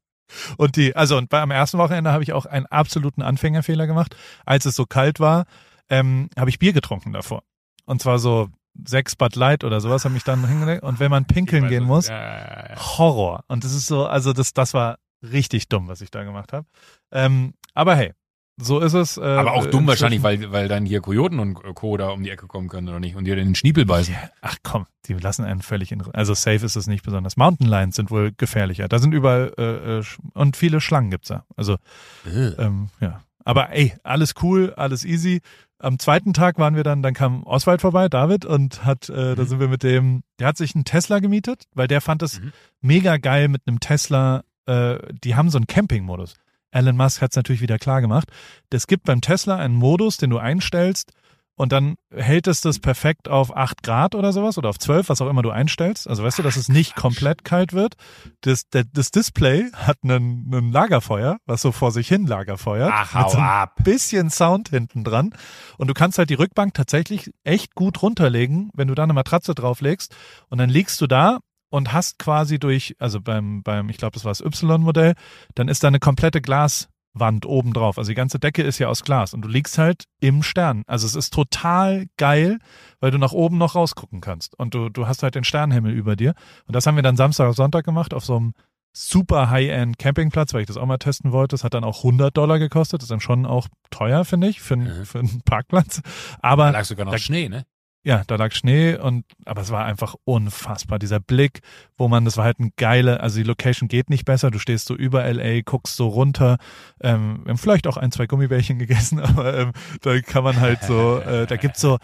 Und die, also und beim ersten Wochenende habe ich auch einen absoluten Anfängerfehler gemacht. Als es so kalt war, ähm, habe ich Bier getrunken davor. Und zwar so sechs Bud Light oder sowas habe ich dann hingelegt. Und wenn man pinkeln gehen muss, ja, ja, ja. Horror. Und das ist so, also das, das war richtig dumm, was ich da gemacht habe. Ähm, aber hey, so ist es. Äh, Aber auch dumm wahrscheinlich, weil, weil dann hier Kojoten und Co. da um die Ecke kommen können oder nicht und dir in den Schniepel beißen. Ach komm, die lassen einen völlig in Also safe ist es nicht besonders. Mountain Lions sind wohl gefährlicher. Da sind überall äh, äh und viele Schlangen gibt's da. Also äh. ähm, ja. Aber ey, alles cool, alles easy. Am zweiten Tag waren wir dann, dann kam Oswald vorbei, David, und hat, äh, mhm. da sind wir mit dem, der hat sich einen Tesla gemietet, weil der fand es mhm. mega geil mit einem Tesla. Äh, die haben so einen Camping-Modus. Elon Musk hat es natürlich wieder klar gemacht. Es gibt beim Tesla einen Modus, den du einstellst und dann hält es das perfekt auf 8 Grad oder sowas oder auf 12, was auch immer du einstellst. Also weißt du, dass es nicht komplett kalt wird. Das, der, das Display hat einen, einen Lagerfeuer, was so vor sich hin Lagerfeuert. Ach, hau mit so ein ab. bisschen Sound hinten dran. Und du kannst halt die Rückbank tatsächlich echt gut runterlegen, wenn du da eine Matratze drauflegst. Und dann liegst du da und hast quasi durch, also beim, beim, ich glaube, das war das Y-Modell, dann ist da eine komplette Glaswand oben drauf. Also die ganze Decke ist ja aus Glas und du liegst halt im Stern. Also es ist total geil, weil du nach oben noch rausgucken kannst und du, du hast halt den Sternenhimmel über dir. Und das haben wir dann Samstag auf Sonntag gemacht auf so einem super High-End Campingplatz, weil ich das auch mal testen wollte. Das hat dann auch 100 Dollar gekostet. Das ist dann schon auch teuer, finde ich, für, mhm. für einen Parkplatz. Aber da lag sogar noch da, Schnee, ne? Ja, da lag Schnee und aber es war einfach unfassbar. Dieser Blick, wo man, das war halt ein geile, also die Location geht nicht besser. Du stehst so über LA, guckst so runter. Ähm, wir haben vielleicht auch ein, zwei Gummibärchen gegessen, aber ähm, da kann man halt so, äh, da gibt's so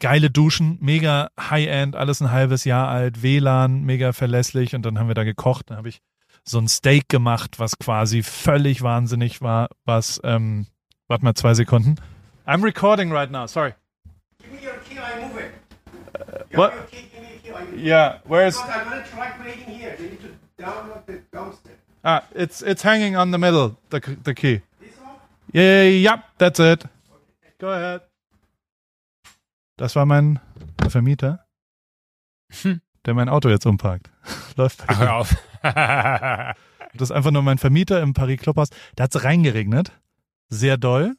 geile Duschen, mega High-End, alles ein halbes Jahr alt, WLAN, mega verlässlich und dann haben wir da gekocht. Dann habe ich so ein Steak gemacht, was quasi völlig wahnsinnig war, was, ähm, warte mal zwei Sekunden. I'm recording right now, sorry. Uh, what? Key, key, yeah, where's? Because I'm gonna try waiting here. They need to download the dumpster. Ah, it's it's hanging on the middle. The the key. This one? Yeah, yeah, that's it. Okay. Go ahead. Das war mein Vermieter, hm. der mein Auto jetzt umparkt. Läuft Ach, hör auf. das ist einfach nur mein Vermieter im Paris Clubhaus. Da hat es reingeregnet. Sehr doll.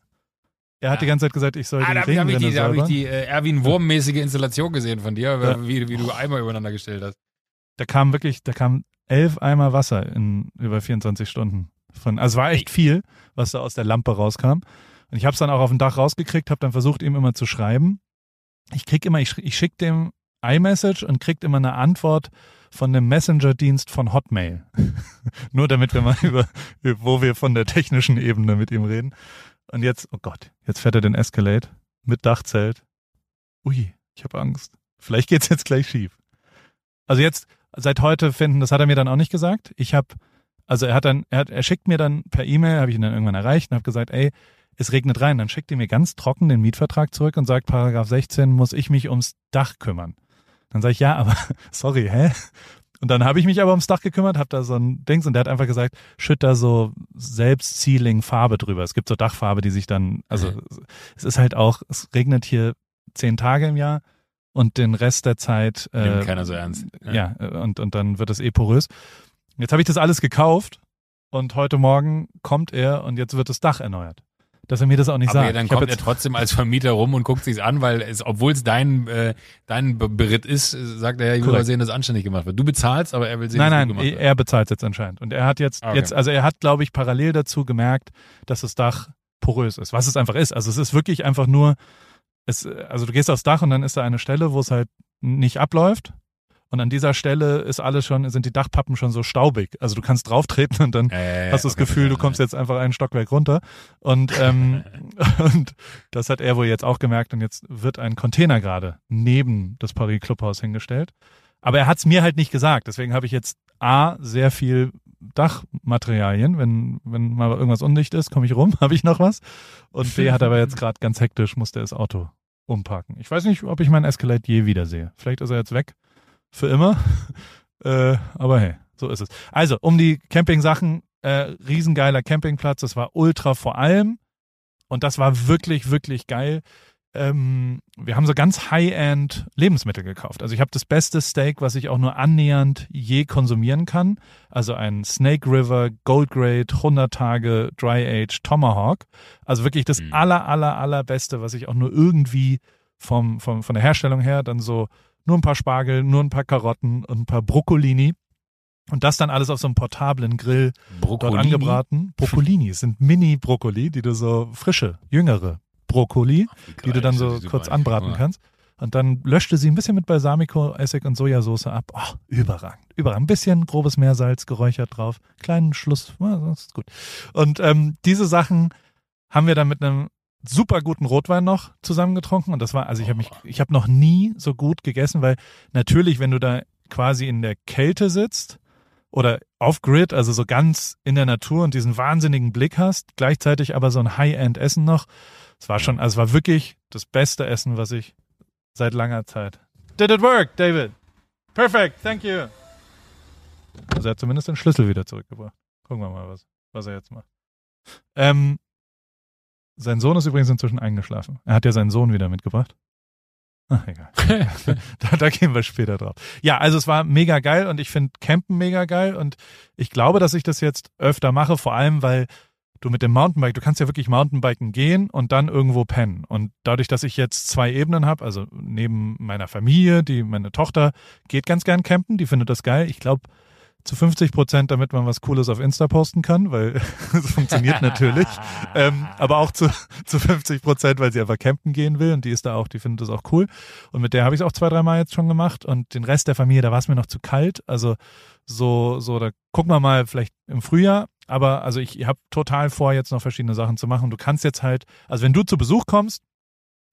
Er hat ja. die ganze Zeit gesagt, ich soll ah, die da habe ich die, da hab ich die äh, Erwin Wurm-mäßige Installation gesehen von dir, ja. wie, wie du Eimer übereinander gestellt hast. Da kam wirklich, da kam elf Eimer Wasser in über 24 Stunden. Von, also war echt viel, was da aus der Lampe rauskam. Und ich habe es dann auch auf dem Dach rausgekriegt, habe dann versucht, ihm immer zu schreiben. Ich krieg immer, ich, ich schicke dem iMessage und kriegt immer eine Antwort von dem Messenger-Dienst von Hotmail. Nur damit wir mal über, wo wir von der technischen Ebene mit ihm reden. Und jetzt, oh Gott, jetzt fährt er den Escalade mit Dachzelt. Ui, ich habe Angst. Vielleicht geht's jetzt gleich schief. Also jetzt seit heute finden, das hat er mir dann auch nicht gesagt. Ich habe, also er hat dann, er, hat, er schickt mir dann per E-Mail, habe ich ihn dann irgendwann erreicht und habe gesagt, ey, es regnet rein. Dann schickt er mir ganz trocken den Mietvertrag zurück und sagt, Paragraph 16 muss ich mich ums Dach kümmern. Dann sage ich, ja, aber sorry, hä? Und dann habe ich mich aber ums Dach gekümmert, habe da so ein Dings und der hat einfach gesagt, schütt da so selbst-Sealing Farbe drüber. Es gibt so Dachfarbe, die sich dann, also mhm. es ist halt auch, es regnet hier zehn Tage im Jahr und den Rest der Zeit. Äh, Nimmt keiner so ernst. Ja, ja und, und dann wird es eh porös. Jetzt habe ich das alles gekauft und heute Morgen kommt er und jetzt wird das Dach erneuert dass er mir das auch nicht aber sagt. Ja, dann kommt er trotzdem als Vermieter rum und guckt sich's an, weil es, obwohl es dein, äh, dein Beritt ist, sagt er, ja, ich will mal sehen, dass anständig gemacht wird. Du bezahlst, aber er will sehen, nein, dass nein, gemacht wird. er bezahlt jetzt anscheinend. Und er hat jetzt, ah, okay. jetzt, also er hat, glaube ich, parallel dazu gemerkt, dass das Dach porös ist, was es einfach ist. Also es ist wirklich einfach nur, es, also du gehst aufs Dach und dann ist da eine Stelle, wo es halt nicht abläuft und an dieser Stelle ist alles schon, sind die Dachpappen schon so staubig. Also du kannst drauftreten und dann äh, hast du das okay, Gefühl, du kommst jetzt einfach einen Stockwerk runter. Und, ähm, und das hat er wohl jetzt auch gemerkt. Und jetzt wird ein Container gerade neben das Paris Clubhaus hingestellt. Aber er hat es mir halt nicht gesagt. Deswegen habe ich jetzt A, sehr viel Dachmaterialien. Wenn, wenn mal irgendwas undicht ist, komme ich rum, habe ich noch was. Und B hat aber jetzt gerade ganz hektisch, musste das Auto umparken. Ich weiß nicht, ob ich meinen Escalade je wiedersehe. Vielleicht ist er jetzt weg für immer. äh, aber hey, so ist es. Also, um die Camping-Sachen, äh, riesengeiler Campingplatz, das war ultra vor allem. Und das war wirklich, wirklich geil. Ähm, wir haben so ganz High-End Lebensmittel gekauft. Also ich habe das beste Steak, was ich auch nur annähernd je konsumieren kann. Also ein Snake River Gold Grade 100 Tage Dry Age Tomahawk. Also wirklich das mhm. aller, aller, allerbeste, was ich auch nur irgendwie vom, vom, von der Herstellung her dann so nur ein paar Spargel, nur ein paar Karotten und ein paar Broccolini. Und das dann alles auf so einem portablen Grill Broccolini? dort angebraten. Broccolini sind Mini-Brokkoli, die du so frische, jüngere Brokkoli, die du dann so kurz anbraten kannst. Und dann löschte sie ein bisschen mit Balsamico, Essig und Sojasauce ab. Oh, überragend. Überragend. Ein bisschen grobes Meersalz geräuchert drauf. Kleinen Schluss. Das ist gut. Und ähm, diese Sachen haben wir dann mit einem super guten Rotwein noch zusammengetrunken und das war, also ich habe mich, ich habe noch nie so gut gegessen, weil natürlich, wenn du da quasi in der Kälte sitzt oder auf Grid, also so ganz in der Natur und diesen wahnsinnigen Blick hast, gleichzeitig aber so ein High-End-Essen noch, es war schon, also es war wirklich das beste Essen, was ich seit langer Zeit. Did it work, David? Perfect, thank you. Also er hat zumindest den Schlüssel wieder zurückgebracht. Gucken wir mal, was, was er jetzt macht. Ähm, sein Sohn ist übrigens inzwischen eingeschlafen. Er hat ja seinen Sohn wieder mitgebracht. Ach, egal. da, da gehen wir später drauf. Ja, also es war mega geil und ich finde Campen mega geil und ich glaube, dass ich das jetzt öfter mache, vor allem, weil du mit dem Mountainbike, du kannst ja wirklich Mountainbiken gehen und dann irgendwo pennen. Und dadurch, dass ich jetzt zwei Ebenen habe, also neben meiner Familie, die meine Tochter geht ganz gern campen, die findet das geil. Ich glaube, zu 50 Prozent, damit man was Cooles auf Insta posten kann, weil es funktioniert natürlich. ähm, aber auch zu, zu 50 Prozent, weil sie einfach campen gehen will und die ist da auch, die findet das auch cool. Und mit der habe ich es auch zwei, dreimal jetzt schon gemacht. Und den Rest der Familie, da war es mir noch zu kalt. Also so, so, da gucken wir mal vielleicht im Frühjahr. Aber also ich habe total vor, jetzt noch verschiedene Sachen zu machen. Du kannst jetzt halt, also wenn du zu Besuch kommst,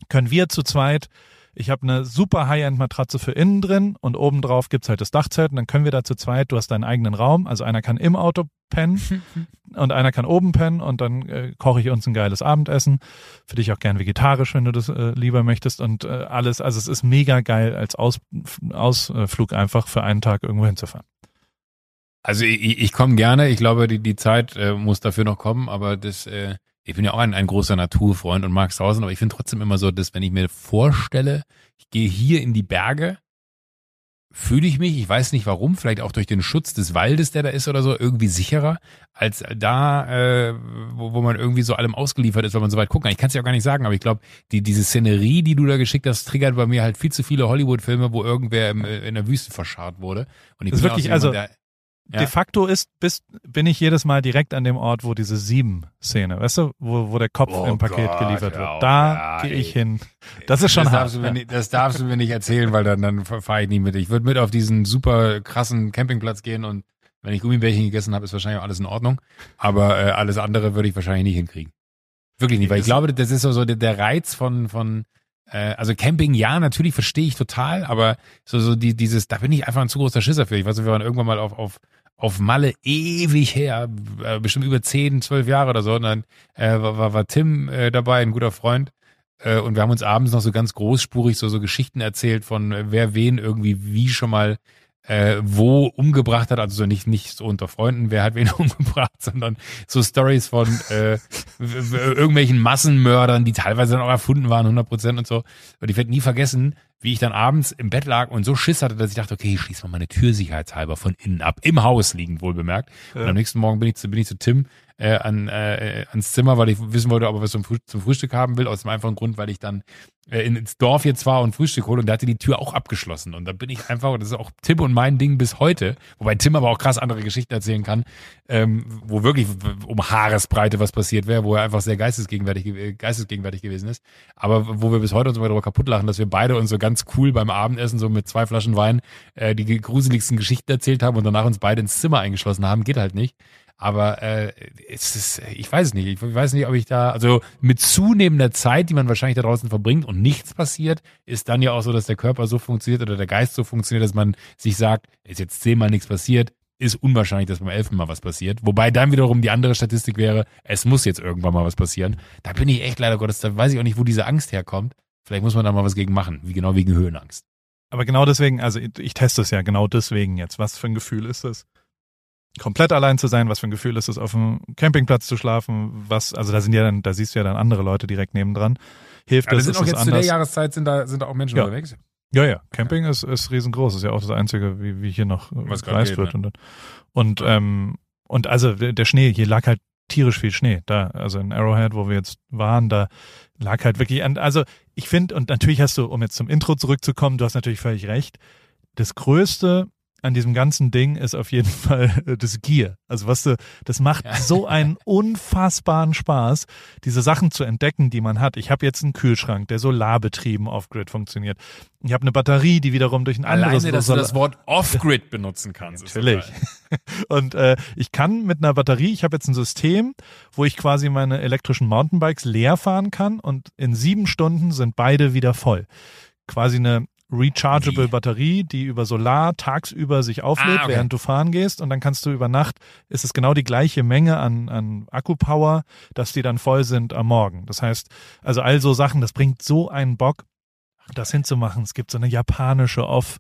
können wir zu zweit ich habe eine super High-End-Matratze für innen drin und obendrauf gibt's halt das Dachzelt und dann können wir da zu zweit, du hast deinen eigenen Raum, also einer kann im Auto pennen und einer kann oben pennen und dann äh, koche ich uns ein geiles Abendessen. Für dich auch gern vegetarisch, wenn du das äh, lieber möchtest und äh, alles, also es ist mega geil als Aus, Ausflug einfach für einen Tag irgendwo hinzufahren. Also ich, ich komme gerne, ich glaube, die, die Zeit äh, muss dafür noch kommen, aber das äh, ich bin ja auch ein, ein großer Naturfreund und mag es draußen, aber ich finde trotzdem immer so, dass wenn ich mir vorstelle, ich gehe hier in die Berge, fühle ich mich, ich weiß nicht warum, vielleicht auch durch den Schutz des Waldes, der da ist oder so, irgendwie sicherer, als da, äh, wo, wo man irgendwie so allem ausgeliefert ist, weil man so weit gucken kann. Ich kann es ja auch gar nicht sagen, aber ich glaube, die, diese Szenerie, die du da geschickt hast, triggert bei mir halt viel zu viele Hollywood-Filme, wo irgendwer im, äh, in der Wüste verscharrt wurde. Und ich das bin wirklich, also, der, ja. De facto ist, bist, bin ich jedes Mal direkt an dem Ort, wo diese Sieben-Szene, weißt du, wo, wo der Kopf oh im Paket Gott, geliefert wird. Da ja, gehe ich hin. Das ist schon das hart. Darfst ja. nicht, das darfst du mir nicht erzählen, weil dann, dann fahre ich nie mit. Ich würde mit auf diesen super krassen Campingplatz gehen und wenn ich Gummibärchen gegessen habe, ist wahrscheinlich auch alles in Ordnung. Aber äh, alles andere würde ich wahrscheinlich nicht hinkriegen. Wirklich nicht, weil ich glaube, das ist so, so der, der Reiz von, von, äh, also Camping, ja, natürlich verstehe ich total, aber so, so die, dieses, da bin ich einfach ein zu großer Schisser für. Ich weiß nicht, wir waren irgendwann mal auf, auf, auf Malle ewig her, äh, bestimmt über zehn, zwölf Jahre oder so, und dann äh, war, war, war Tim äh, dabei, ein guter Freund, äh, und wir haben uns abends noch so ganz großspurig so, so Geschichten erzählt von äh, wer wen irgendwie wie schon mal äh, wo umgebracht hat, also so nicht, nicht so unter Freunden, wer hat wen umgebracht, sondern so Stories von äh, irgendwelchen Massenmördern, die teilweise dann auch erfunden waren, 100 Prozent und so. Und ich werde nie vergessen, wie ich dann abends im Bett lag und so Schiss hatte, dass ich dachte, okay, ich schließe mal meine Tür sicherheitshalber von innen ab, im Haus liegend wohl bemerkt. Ja. Und am nächsten Morgen bin ich zu, bin ich zu Tim äh, an, äh, ans Zimmer, weil ich wissen wollte, ob er was zum, zum Frühstück haben will, aus dem einfachen Grund, weil ich dann äh, ins Dorf jetzt war und Frühstück hole und der hatte die Tür auch abgeschlossen. Und da bin ich einfach, das ist auch Tim und mein Ding bis heute, wobei Tim aber auch krass andere Geschichten erzählen kann, ähm, wo wirklich um Haaresbreite was passiert wäre, wo er einfach sehr geistesgegenwärtig, äh, geistesgegenwärtig gewesen ist. Aber wo wir bis heute uns mal darüber kaputt lachen, dass wir beide uns so ganz cool beim Abendessen so mit zwei Flaschen Wein äh, die gruseligsten Geschichten erzählt haben und danach uns beide ins Zimmer eingeschlossen haben, geht halt nicht. Aber äh, es ist, ich weiß nicht, ich weiß nicht, ob ich da, also mit zunehmender Zeit, die man wahrscheinlich da draußen verbringt und nichts passiert, ist dann ja auch so, dass der Körper so funktioniert oder der Geist so funktioniert, dass man sich sagt, ist jetzt zehnmal nichts passiert, ist unwahrscheinlich, dass beim elften Mal was passiert. Wobei dann wiederum die andere Statistik wäre, es muss jetzt irgendwann mal was passieren. Da bin ich echt leider Gottes, da weiß ich auch nicht, wo diese Angst herkommt. Vielleicht muss man da mal was gegen machen, wie genau wegen Höhenangst. Aber genau deswegen, also ich, teste es ja genau deswegen jetzt. Was für ein Gefühl ist es? Komplett allein zu sein, was für ein Gefühl ist es, auf dem Campingplatz zu schlafen, was, also da sind ja dann, da siehst du ja dann andere Leute direkt nebendran. Hilft ja, das? Sind auch jetzt anders? zu der Jahreszeit sind da, sind da auch Menschen ja. unterwegs. Ja, ja. Camping ja. ist, ist riesengroß. Ist ja auch das Einzige, wie, wie hier noch was gereist wird. Ne? Und, und, ähm, und also der Schnee, hier lag halt tierisch viel Schnee. Da, also in Arrowhead, wo wir jetzt waren, da lag halt wirklich an, also ich finde, und natürlich hast du, um jetzt zum Intro zurückzukommen, du hast natürlich völlig recht. Das größte an diesem ganzen Ding ist auf jeden Fall äh, das Gear. Also was du, das macht ja. so einen unfassbaren Spaß, diese Sachen zu entdecken, die man hat. Ich habe jetzt einen Kühlschrank, der solarbetrieben off-grid funktioniert. Ich habe eine Batterie, die wiederum durch ein anderes Alleine, dass du das Wort off-grid benutzen kannst. Natürlich. Und äh, ich kann mit einer Batterie, ich habe jetzt ein System, wo ich quasi meine elektrischen Mountainbikes leer fahren kann und in sieben Stunden sind beide wieder voll. Quasi eine rechargeable Batterie, die über Solar tagsüber sich auflädt, ah, okay. während du fahren gehst und dann kannst du über Nacht, ist es genau die gleiche Menge an, an Akkupower, dass die dann voll sind am Morgen. Das heißt, also all so Sachen, das bringt so einen Bock, das hinzumachen. Es gibt so eine japanische Off-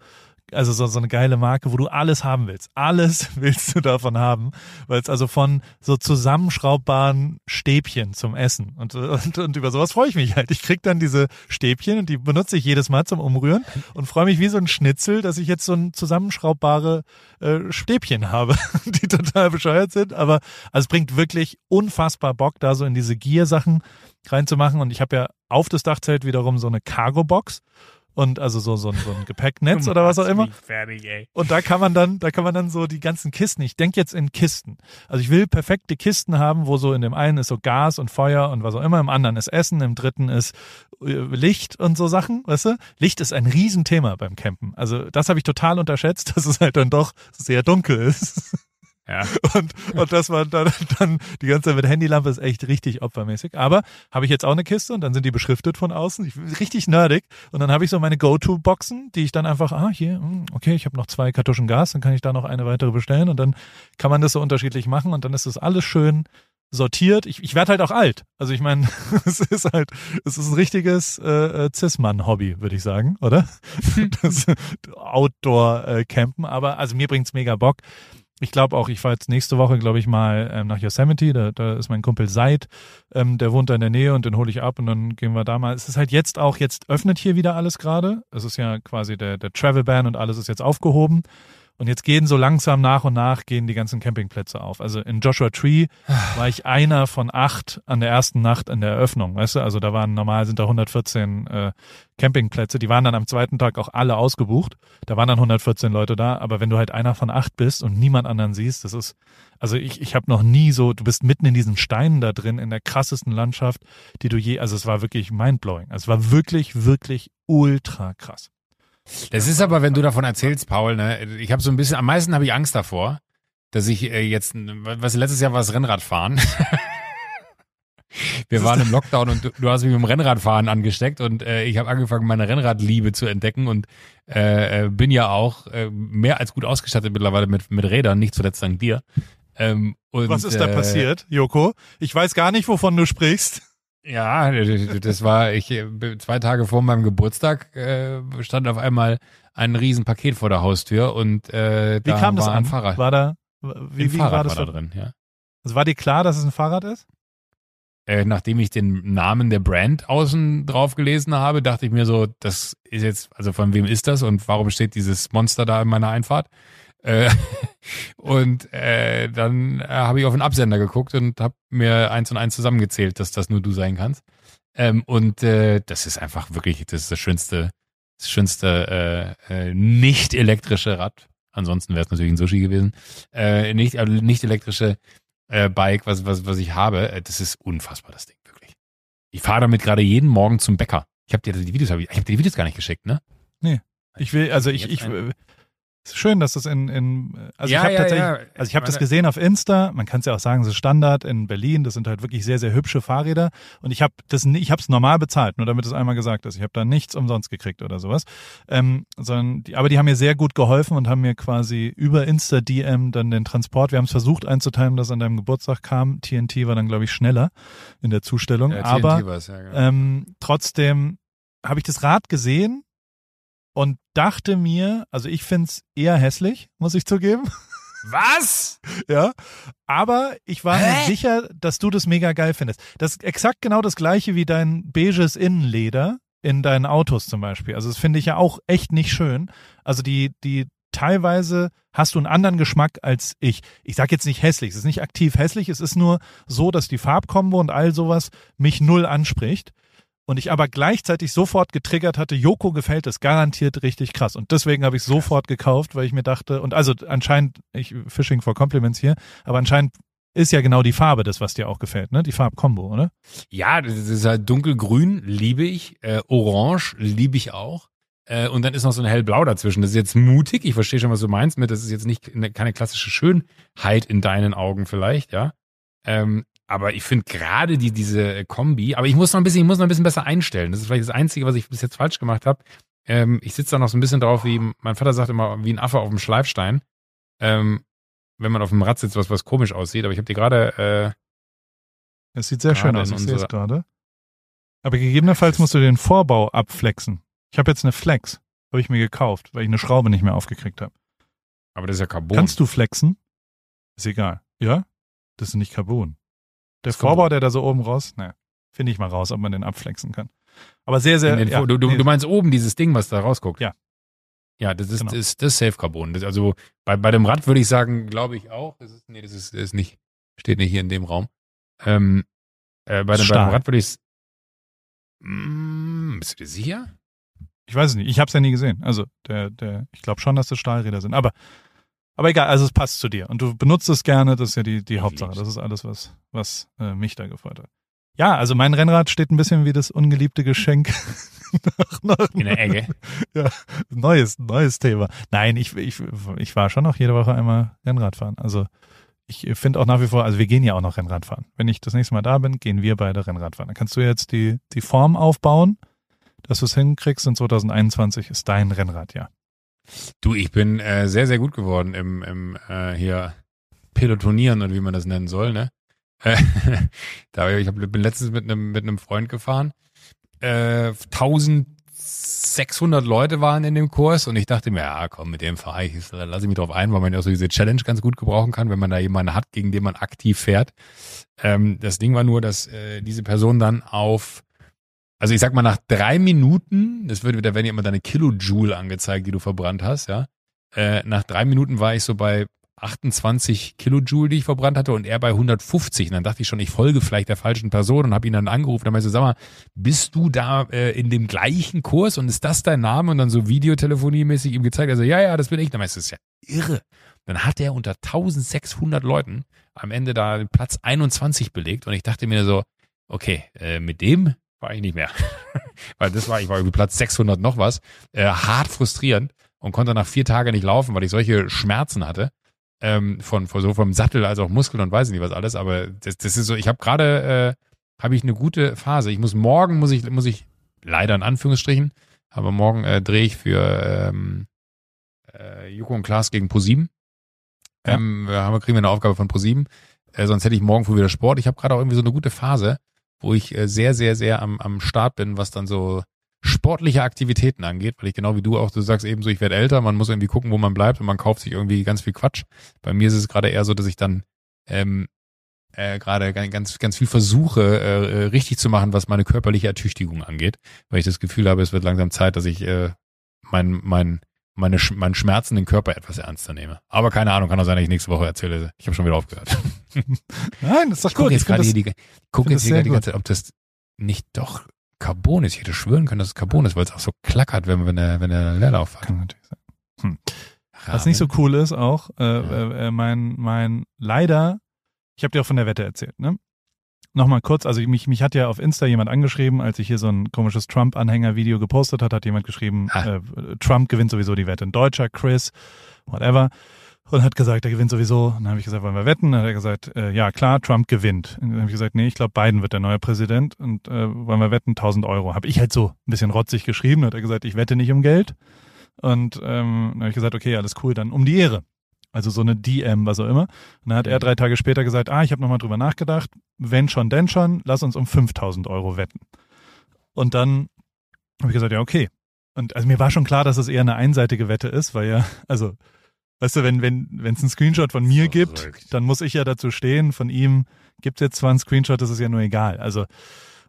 also so, so eine geile Marke, wo du alles haben willst. Alles willst du davon haben, weil es also von so zusammenschraubbaren Stäbchen zum Essen und, und, und über sowas freue ich mich halt. Ich krieg dann diese Stäbchen und die benutze ich jedes Mal zum Umrühren und freue mich wie so ein Schnitzel, dass ich jetzt so ein zusammenschraubbare äh, Stäbchen habe, die total bescheuert sind, aber also es bringt wirklich unfassbar Bock, da so in diese Gear-Sachen reinzumachen und ich habe ja auf das Dachzelt wiederum so eine Cargo-Box und also so, so, so ein Gepäcknetz oder was auch immer. Fertig, ey. Und da kann man dann, da kann man dann so die ganzen Kisten. Ich denke jetzt in Kisten. Also ich will perfekte Kisten haben, wo so in dem einen ist so Gas und Feuer und was auch immer, im anderen ist Essen, im dritten ist äh, Licht und so Sachen, weißt du? Licht ist ein Riesenthema beim Campen. Also das habe ich total unterschätzt, dass es halt dann doch sehr dunkel ist. Ja. Und, und das war dann, dann die ganze Zeit mit Handylampe ist echt richtig opfermäßig. Aber habe ich jetzt auch eine Kiste und dann sind die beschriftet von außen. Ich, richtig nerdig. Und dann habe ich so meine Go-To-Boxen, die ich dann einfach, ah, hier, hm, okay, ich habe noch zwei Kartuschen Gas, dann kann ich da noch eine weitere bestellen und dann kann man das so unterschiedlich machen und dann ist das alles schön sortiert. Ich, ich werde halt auch alt. Also ich meine, es ist halt, es ist ein richtiges äh, äh Cis-Mann-Hobby, würde ich sagen, oder? das Outdoor-Campen. Äh, Aber also mir bringt's mega Bock ich glaube auch, ich fahre jetzt nächste Woche, glaube ich, mal ähm, nach Yosemite. Da, da ist mein Kumpel Seid, ähm, der wohnt da in der Nähe und den hole ich ab und dann gehen wir da mal. Es ist halt jetzt auch, jetzt öffnet hier wieder alles gerade. Es ist ja quasi der, der Travel Ban und alles ist jetzt aufgehoben. Und jetzt gehen so langsam nach und nach gehen die ganzen Campingplätze auf. Also in Joshua Tree war ich einer von acht an der ersten Nacht an der Eröffnung, weißt du? Also da waren normal sind da 114 äh, Campingplätze. Die waren dann am zweiten Tag auch alle ausgebucht. Da waren dann 114 Leute da. Aber wenn du halt einer von acht bist und niemand anderen siehst, das ist, also ich, ich habe noch nie so, du bist mitten in diesen Steinen da drin, in der krassesten Landschaft, die du je, also es war wirklich mindblowing. Also es war wirklich, wirklich ultra krass. Das ist aber, wenn du davon erzählst, Paul, ne, ich habe so ein bisschen, am meisten habe ich Angst davor, dass ich äh, jetzt, was letztes Jahr war das Rennradfahren. Wir waren im Lockdown und du, du hast mich mit dem Rennradfahren angesteckt und äh, ich habe angefangen, meine Rennradliebe zu entdecken und äh, äh, bin ja auch äh, mehr als gut ausgestattet mittlerweile mit, mit Rädern, nicht zuletzt dank dir. Ähm, und, Was ist da äh, passiert, Joko? Ich weiß gar nicht, wovon du sprichst. Ja, das war ich zwei Tage vor meinem Geburtstag äh, stand auf einmal ein Riesenpaket vor der Haustür und äh, Wie da kam das war an? ein Fahrrad. War da, wie, wie Fahrrad war das? war da drin, ja. Also war dir klar, dass es ein Fahrrad ist? Äh, nachdem ich den Namen der Brand außen drauf gelesen habe, dachte ich mir so, das ist jetzt, also von wem ist das und warum steht dieses Monster da in meiner Einfahrt? Äh, und äh, dann äh, habe ich auf den Absender geguckt und habe mir eins und eins zusammengezählt, dass das nur du sein kannst. Ähm, und äh, das ist einfach wirklich, das ist das schönste, das schönste äh, äh, nicht elektrische Rad. Ansonsten wäre es natürlich ein Sushi gewesen. Äh, nicht, äh, nicht elektrische äh, Bike, was, was, was ich habe. Äh, Das ist unfassbar, das Ding, wirklich. Ich fahre damit gerade jeden Morgen zum Bäcker. Ich habe dir die Videos, hab ich, ich habe dir die Videos gar nicht geschickt, ne? Ich will, also ich, ich, ist schön, dass das in, in also Ja, ich habe ja, tatsächlich, ja. also ich habe das gesehen auf Insta, man kann es ja auch sagen, es ist Standard in Berlin, das sind halt wirklich sehr, sehr hübsche Fahrräder. Und ich habe das, ich habe es normal bezahlt, nur damit es einmal gesagt ist, ich habe da nichts umsonst gekriegt oder sowas, ähm, sondern, die, aber die haben mir sehr gut geholfen und haben mir quasi über Insta DM dann den Transport, wir haben es versucht einzuteilen, dass an deinem Geburtstag kam, TNT war dann glaube ich schneller in der Zustellung, Ja, aber ja, genau. ähm, trotzdem habe ich das Rad gesehen und dachte mir, also ich find's eher hässlich, muss ich zugeben. Was? ja. Aber ich war mir Hä? sicher, dass du das mega geil findest. Das ist exakt genau das gleiche wie dein beiges Innenleder in deinen Autos zum Beispiel. Also das finde ich ja auch echt nicht schön. Also die, die teilweise hast du einen anderen Geschmack als ich. Ich sag jetzt nicht hässlich, es ist nicht aktiv hässlich, es ist nur so, dass die Farbkombo und all sowas mich null anspricht. Und ich aber gleichzeitig sofort getriggert hatte, Joko gefällt es garantiert richtig krass. Und deswegen habe ich sofort gekauft, weil ich mir dachte, und also anscheinend, ich Fishing for Compliments hier, aber anscheinend ist ja genau die Farbe das, was dir auch gefällt, ne? Die Farbkombo, oder? Ja, das ist halt dunkelgrün, liebe ich. Äh, Orange liebe ich auch. Äh, und dann ist noch so ein hellblau dazwischen. Das ist jetzt mutig. Ich verstehe schon, was du meinst mit. Das ist jetzt nicht eine, keine klassische Schönheit in deinen Augen vielleicht, ja. Ähm, aber ich finde gerade die, diese Kombi, aber ich muss noch ein bisschen, ich muss noch ein bisschen besser einstellen. Das ist vielleicht das Einzige, was ich bis jetzt falsch gemacht habe. Ähm, ich sitze da noch so ein bisschen drauf, wie mein Vater sagt immer, wie ein Affe auf dem Schleifstein. Ähm, wenn man auf dem Rad sitzt, was, was komisch aussieht. Aber ich habe dir gerade, äh, Es sieht sehr schön aus, ich sehe es gerade. Aber gegebenenfalls musst du den Vorbau abflexen. Ich habe jetzt eine Flex, habe ich mir gekauft, weil ich eine Schraube nicht mehr aufgekriegt habe. aber das ist ja Carbon. Kannst du flexen? Ist egal. Ja? Das ist nicht Carbon. Der Das. Vorbau, der da so oben raus, ne, finde ich mal raus, ob man den abflexen kann. Aber sehr, sehr, den, ja, du, du, nee, du meinst oben dieses Ding, was da rausguckt? Ja. Ja, das ist, Genau. das, ist das ist Safe Carbon. Das, also bei, bei dem Rad würde ich sagen, glaube ich auch. Das ist, nee, das ist, das ist nicht, steht nicht hier in dem Raum. Ähm, äh, bei, dem, bei dem. Rad würde ich mm, bist du dir sicher? ich weiß es nicht, ich habe es ja nie gesehen. Also, der, der, ich glaube schon, dass das Stahlräder sind. Aber, aber egal, also es passt zu dir. Und du benutzt es gerne, das ist ja die, die Ich Hauptsache. lieb's. Das ist alles, was, was äh, mich da gefreut hat. Ja, also mein Rennrad steht ein bisschen wie das ungeliebte Geschenk. In der Ecke. neues, neues Thema. Nein, ich, ich, ich war schon noch jede Woche einmal Rennrad fahren. Also ich finde auch nach wie vor, also wir gehen ja auch noch Rennrad fahren. Wenn ich das nächste Mal da bin, gehen wir beide Rennrad fahren. Dann kannst du jetzt die, die Form aufbauen, dass du es hinkriegst und 2021 ist dein Rennradjahr. Du, ich bin äh, sehr, sehr gut geworden im, im äh, hier Pelotonieren oder wie man das nennen soll, ne? Äh, da, ich hab, bin letztens mit einem mit einem Freund gefahren. Äh, 1600 Leute waren in dem Kurs und ich dachte mir, ja komm, mit dem fahre ich, da lasse ich mich drauf ein, weil man ja auch so diese Challenge ganz gut gebrauchen kann, wenn man da jemanden hat, gegen den man aktiv fährt. Ähm, das Ding war nur, dass äh, diese Person dann auf also ich sag mal, nach drei Minuten, das wird, da werden ja immer deine Kilojoule angezeigt, die du verbrannt hast, ja. Äh, nach drei Minuten war ich so bei 28 Kilojoule, die ich verbrannt hatte, und er bei 150. Und dann dachte ich schon, ich folge vielleicht der falschen Person und habe ihn dann angerufen. Dann meinte ich so, sag mal, bist du da äh, in dem gleichen Kurs und ist das dein Name? Und dann so Videotelefoniemäßig ihm gezeigt. Also, ja, ja, das bin ich. Dann meinte ich, das ist ja irre. Dann hat er unter 1600 Leuten am Ende da Platz 21 belegt. Und ich dachte mir so, okay, äh, mit dem war ich nicht mehr. weil das war, ich war irgendwie Platz 600 noch was. Äh, hart frustrierend und konnte nach vier Tagen nicht laufen, weil ich solche Schmerzen hatte. Ähm, von, von so vom Sattel als auch Muskeln und weiß nicht was alles. Aber das, das ist so, ich habe gerade habe ich eine gute Phase. Ich muss morgen, muss ich, muss ich leider in Anführungsstrichen, aber morgen äh, drehe ich für ähm, äh, Joko und Klaas gegen ProSieben. Ja. Ähm, wir haben, kriegen wir eine Aufgabe von ProSieben. Äh, sonst hätte ich morgen früh wieder Sport. Ich habe gerade auch irgendwie so eine gute Phase, wo ich äh, sehr, sehr, sehr am, am Start bin, was dann so sportliche Aktivitäten angeht, weil ich genau wie du auch, du sagst eben so, ich werde älter, man muss irgendwie gucken, wo man bleibt und man kauft sich irgendwie ganz viel Quatsch. Bei mir ist es gerade eher so, dass ich dann ähm, äh, gerade ganz, ganz viel versuche, äh, äh, richtig zu machen, was meine körperliche Ertüchtigung angeht, weil ich das Gefühl habe, es wird langsam Zeit, dass ich äh, mein, mein, meine, meinen schmerzenden Körper etwas ernster nehme. Aber keine Ahnung, kann auch sein, dass ich nächste Woche erzähle. Ich habe schon wieder aufgehört. Nein, das ist doch Ich gucke gut. jetzt Ich find gerade hier die, guck jetzt hier die ganze Zeit, ob das nicht doch Carbon ist. Ich hätte schwören können, dass es Carbon ist, weil es auch so klackert, wenn, wenn der, wenn der Leerlauf hat. Kann natürlich sein. Was nicht so cool ist auch, äh, äh, äh, mein, mein, leider, ich habe dir auch von der Wette erzählt, ne? Nochmal kurz, also mich, mich hat ja auf Insta jemand angeschrieben, als ich hier so ein komisches Trump-Anhänger-Video gepostet hat, hat jemand geschrieben, Ah. äh, Trump gewinnt sowieso die Wette. Ein Deutscher, Chris, whatever. Und hat gesagt, er gewinnt sowieso. Und dann habe ich gesagt, wollen wir wetten? Dann hat er gesagt, äh, ja klar, Trump gewinnt. Und dann habe ich gesagt, nee, ich glaube, Biden wird der neue Präsident. Und äh, wollen wir wetten, 1000 Euro. Habe ich halt so ein bisschen rotzig geschrieben. Dann hat er gesagt, ich wette nicht um Geld. Und ähm, dann habe ich gesagt, okay, alles cool, dann um die Ehre. Also so eine DM, was auch immer. Und dann hat er drei Tage später gesagt, ah, ich habe nochmal drüber nachgedacht, wenn schon, denn schon, lass uns um 5000 Euro wetten. Und dann habe ich gesagt, ja, okay. Und also mir war schon klar, dass es eher eine einseitige Wette ist, weil ja, also, weißt du, wenn wenn wenn es einen Screenshot von mir gibt, dann muss ich ja dazu stehen, von ihm gibt es jetzt zwar einen Screenshot, das ist ja nur egal. Also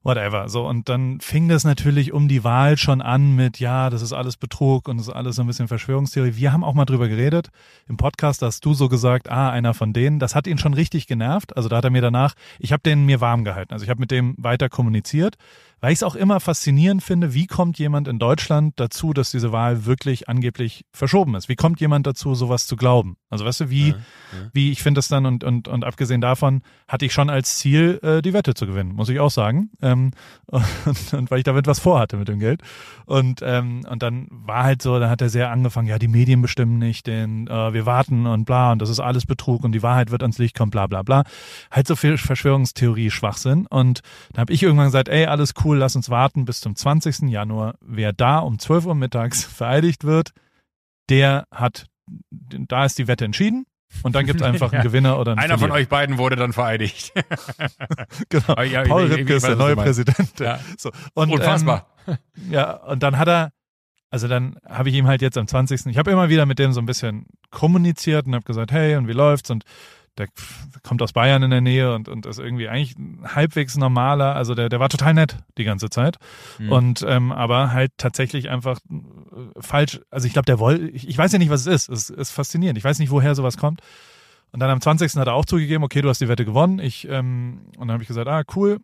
whatever. So, und dann fing das natürlich um die Wahl schon an mit, ja, das ist alles Betrug und das ist alles so ein bisschen Verschwörungstheorie. Wir haben auch mal drüber geredet. Im Podcast hast du so gesagt, ah, einer von denen. Das hat ihn schon richtig genervt. Also da hat er mir danach, ich habe den mir warm gehalten. Also ich habe mit dem weiter kommuniziert, weil ich es auch immer faszinierend finde, wie kommt jemand in Deutschland dazu, dass diese Wahl wirklich angeblich verschoben ist? Wie kommt jemand dazu, sowas zu glauben? Also weißt du, wie, Ja, ja. wie ich finde es dann und, und, und abgesehen davon hatte ich schon als Ziel, äh, die Wette zu gewinnen, muss ich auch sagen. Ähm, und, und weil ich damit was vorhatte mit dem Geld. Und, ähm, und dann war halt so, dann hat er sehr angefangen, ja, die Medien bestimmen nicht, den, äh, wir warten und bla und das ist alles Betrug und die Wahrheit wird ans Licht kommen, bla bla bla. Halt so viel Verschwörungstheorie, Schwachsinn. Und dann habe ich irgendwann gesagt, ey, alles cool, lass uns warten bis zum 20. Januar. Wer da um 12 Uhr mittags vereidigt wird, der hat, da ist die Wette entschieden. Und dann gibt es einfach einen. Gewinner oder einen Einer von Verlierer. euch beiden wurde dann vereidigt. Genau. Ja, Paul ich- ich- Ripke ich ist der neue. Präsident. Ja. So. Und, Unfassbar. Ähm, ja, und dann hat er, also dann habe ich ihm halt jetzt am 20. Ich habe immer wieder mit dem so ein bisschen kommuniziert und habe gesagt, hey, und wie läuft's? Und der kommt aus Bayern in der Nähe und, und ist irgendwie eigentlich halbwegs normaler. Also der, der war total nett die ganze Zeit. Mhm. Und ähm, aber halt tatsächlich einfach äh, falsch. Also ich glaube, der wollte, ich, ich weiß ja nicht, was es ist. Es ist faszinierend. Ich weiß nicht, woher sowas kommt. Und dann am 20. hat er auch zugegeben, okay, du hast die Wette gewonnen. Ich, ähm, und dann habe ich gesagt, ah, cool.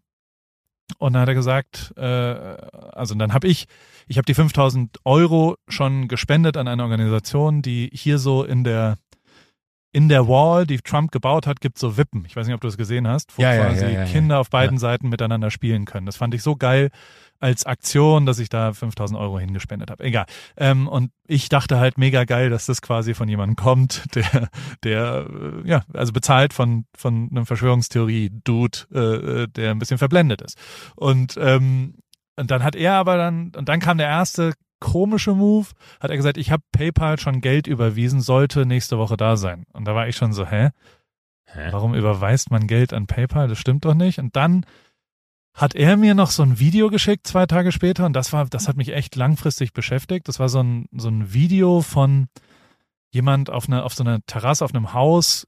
Und dann hat er gesagt, äh, also dann habe ich, ich habe die 5000 Euro schon gespendet an eine Organisation, die hier so in der in der Wall, die Trump gebaut hat, gibt so Wippen. Ich weiß nicht, ob du es gesehen hast, wo Ja, quasi ja, ja, ja. Kinder auf beiden Seiten miteinander spielen können. Das fand ich so geil als Aktion, dass ich da 5000 Euro hingespendet habe. Egal. Ähm, und ich dachte halt mega geil, dass das quasi von jemandem kommt, der, der, äh, ja, also bezahlt von, von einem Verschwörungstheorie-Dude, äh, äh, der ein bisschen verblendet ist. Und, ähm, und dann hat er aber dann, und dann kam der erste komische Move, hat er gesagt, ich habe PayPal schon Geld überwiesen, sollte nächste Woche da sein. Und da war ich schon so, hä? Hä? Warum überweist man Geld an PayPal? Das stimmt doch nicht. Und dann hat er mir noch so ein Video geschickt, zwei Tage später, und das war, das hat mich echt langfristig beschäftigt. Das war so ein, so ein Video von jemand auf einer, auf so einer Terrasse, auf einem Haus,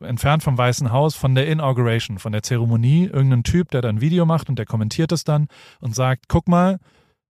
entfernt vom Weißen Haus, von der Inauguration, von der Zeremonie, irgendein Typ, der da ein Video macht und der kommentiert es dann und sagt, guck mal,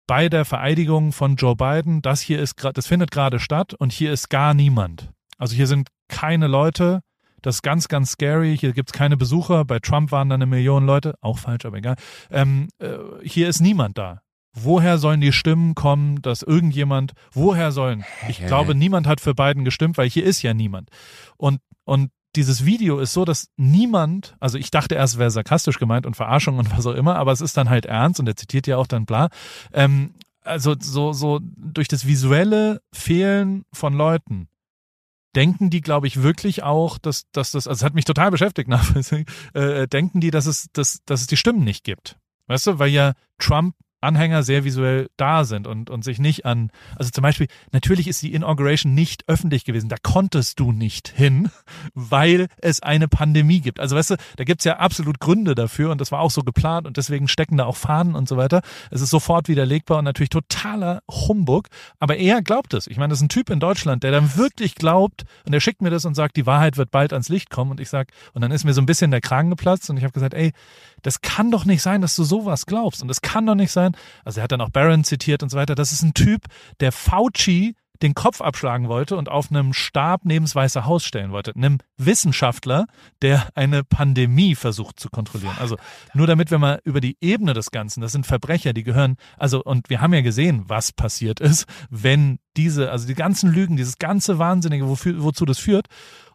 bei der Vereidigung von Joe Biden, das hier ist gerade, das findet gerade statt und hier ist gar niemand. Also hier sind keine Leute, das ist ganz, ganz scary. Hier gibt's keine Besucher. Bei Trump waren da eine Million Leute. Auch falsch, aber egal. Ähm, äh, hier ist niemand da. Woher sollen die Stimmen kommen, dass irgendjemand, woher sollen? Ich glaube, niemand hat für Biden gestimmt, weil hier ist ja niemand. Und, und dieses Video ist so, dass niemand, also ich dachte erst, wäre sarkastisch gemeint und Verarschung und was auch immer, aber es ist dann halt ernst und er zitiert ja auch dann bla. Ähm, also so, so durch das visuelle Fehlen von Leuten denken die, glaube ich, wirklich auch, dass, dass das, also es hat mich total beschäftigt, nach, äh, denken die, dass es, dass, dass es die Stimmen nicht gibt. Weißt du, weil ja Trump Anhänger sehr visuell da sind und, und sich nicht an, also zum Beispiel, natürlich ist die Inauguration nicht öffentlich gewesen, da konntest du nicht hin, weil es eine Pandemie gibt. Also weißt du, da gibt's ja absolut Gründe dafür und das war auch so geplant und deswegen stecken da auch Fahnen und so weiter. Es ist sofort widerlegbar und natürlich totaler Humbug, aber er glaubt es. Ich meine, das ist ein Typ in Deutschland, der dann wirklich glaubt und er schickt mir das und sagt, die Wahrheit wird bald ans Licht kommen und ich sag, und dann ist mir so ein bisschen der Kragen geplatzt und ich habe gesagt, ey, das kann doch nicht sein, dass du sowas glaubst. Und das kann doch nicht sein. Also er hat dann auch Barron zitiert und so weiter. Das ist ein Typ, der Fauci den Kopf abschlagen wollte und auf einem Stab neben das Weiße Haus stellen wollte. Einem Wissenschaftler, der eine Pandemie versucht zu kontrollieren. Also nur damit wir mal über die Ebene des Ganzen, das sind Verbrecher, die gehören, also und wir haben ja gesehen, was passiert ist, wenn diese, also die ganzen Lügen, dieses ganze Wahnsinnige, wofür, wozu das führt.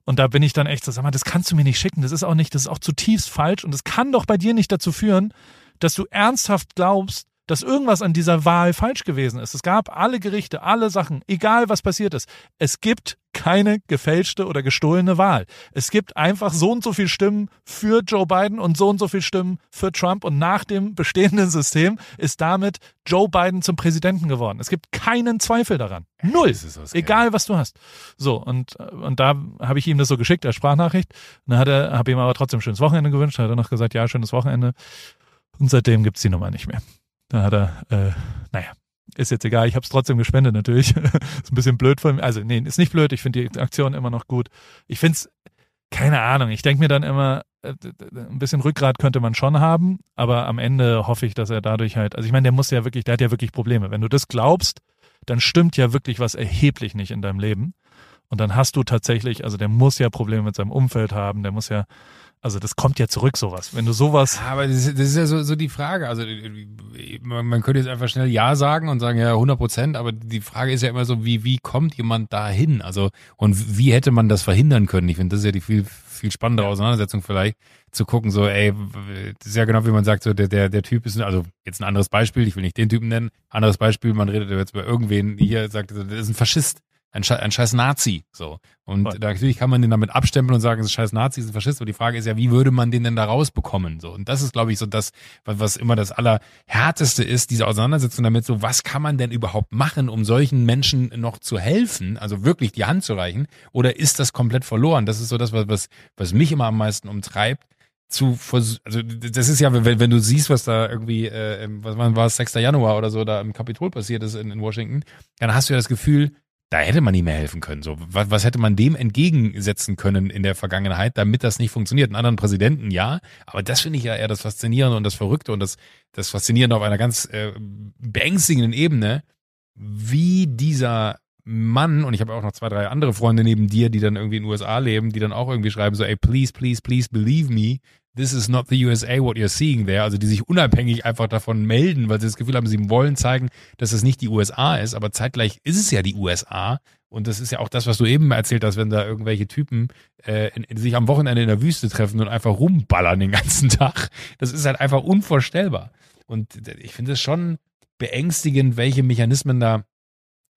Und da bin ich dann echt so, sag mal, das kannst du mir nicht schicken. Das ist auch nicht, das ist auch zutiefst falsch. Und es kann doch bei dir nicht dazu führen, dass du ernsthaft glaubst, dass irgendwas an dieser Wahl falsch gewesen ist. Es gab alle Gerichte, alle Sachen, egal was passiert ist. Es gibt keine gefälschte oder gestohlene Wahl. Es gibt einfach so und so viel Stimmen für Joe Biden und so und so viel Stimmen für Trump und nach dem bestehenden System ist damit Joe Biden zum Präsidenten geworden. Es gibt keinen Zweifel daran. Null. Egal was du hast. So, und, und da habe ich ihm das so geschickt als Sprachnachricht. Dann hat er, habe ihm aber trotzdem ein schönes Wochenende gewünscht, hat er noch gesagt, ja, schönes Wochenende. Und seitdem gibt's die Nummer nicht mehr. Da hat er, äh, naja, ist jetzt egal, ich habe es trotzdem gespendet natürlich. ist ein bisschen blöd von mir. Also, nee, ist nicht blöd, ich finde die Aktion immer noch gut. Ich finde es, keine Ahnung, ich denke mir dann immer, äh, ein bisschen Rückgrat könnte man schon haben, aber am Ende hoffe ich, dass er dadurch halt, also ich meine, der muss ja wirklich, der hat ja wirklich Probleme. Wenn du das glaubst, dann stimmt ja wirklich was erheblich nicht in deinem Leben. Und dann hast du tatsächlich, also der muss ja Probleme mit seinem Umfeld haben, der muss ja also das kommt ja zurück, sowas. Wenn du sowas. Ja, aber das ist, das ist ja so, so die Frage. Also man, man könnte jetzt einfach schnell Ja sagen und sagen, ja, 100 Prozent, aber die Frage ist ja immer so, wie, wie kommt jemand dahin? Also und wie hätte man das verhindern können? Ich finde, das ist ja die viel, viel spannendere Auseinandersetzung vielleicht, zu gucken, so, ey, das ist ja genau wie man sagt, so der, der, der Typ ist, also jetzt ein anderes Beispiel, ich will nicht den Typen nennen, anderes Beispiel, man redet jetzt über irgendwen hier, sagt, das ist ein Faschist ein, ein scheiß Nazi. So. Und Voll. natürlich kann man den damit abstempeln und sagen, es ist scheiß Nazi, es ist ein Faschist. Aber die Frage ist ja, wie würde man den denn da rausbekommen? So. Und das ist, glaube ich, so das, was immer das Allerhärteste ist, diese Auseinandersetzung damit, so, was kann man denn überhaupt machen, um solchen Menschen noch zu helfen? Also wirklich die Hand zu reichen? Oder ist das komplett verloren? Das ist so das, was, was, was mich immer am meisten umtreibt zu also das ist ja, wenn, wenn du siehst, was da irgendwie, äh, was war es, 6. Januar oder so da im Kapitol passiert ist in, in Washington, dann hast du ja das Gefühl, da hätte man nicht mehr helfen können. So, was, was hätte man dem entgegensetzen können in der Vergangenheit, damit das nicht funktioniert? Einen anderen Präsidenten, ja, aber das finde ich ja eher das Faszinierende und das Verrückte und das, das Faszinierende auf einer ganz äh, beängstigenden Ebene, wie dieser Mann, und ich habe auch noch zwei, drei andere Freunde neben dir, die dann irgendwie in den USA leben, die dann auch irgendwie schreiben, so, ey, please, please, please believe me, this is not the USA what you're seeing there, also die sich unabhängig einfach davon melden, weil sie das Gefühl haben, sie wollen zeigen, dass es nicht die USA ist, aber zeitgleich ist es ja die USA und das ist ja auch das, was du eben erzählt hast, wenn da irgendwelche Typen äh, in, in, sich am Wochenende in der Wüste treffen und einfach rumballern den ganzen Tag. Das ist halt einfach unvorstellbar. Und ich finde es schon beängstigend, welche Mechanismen da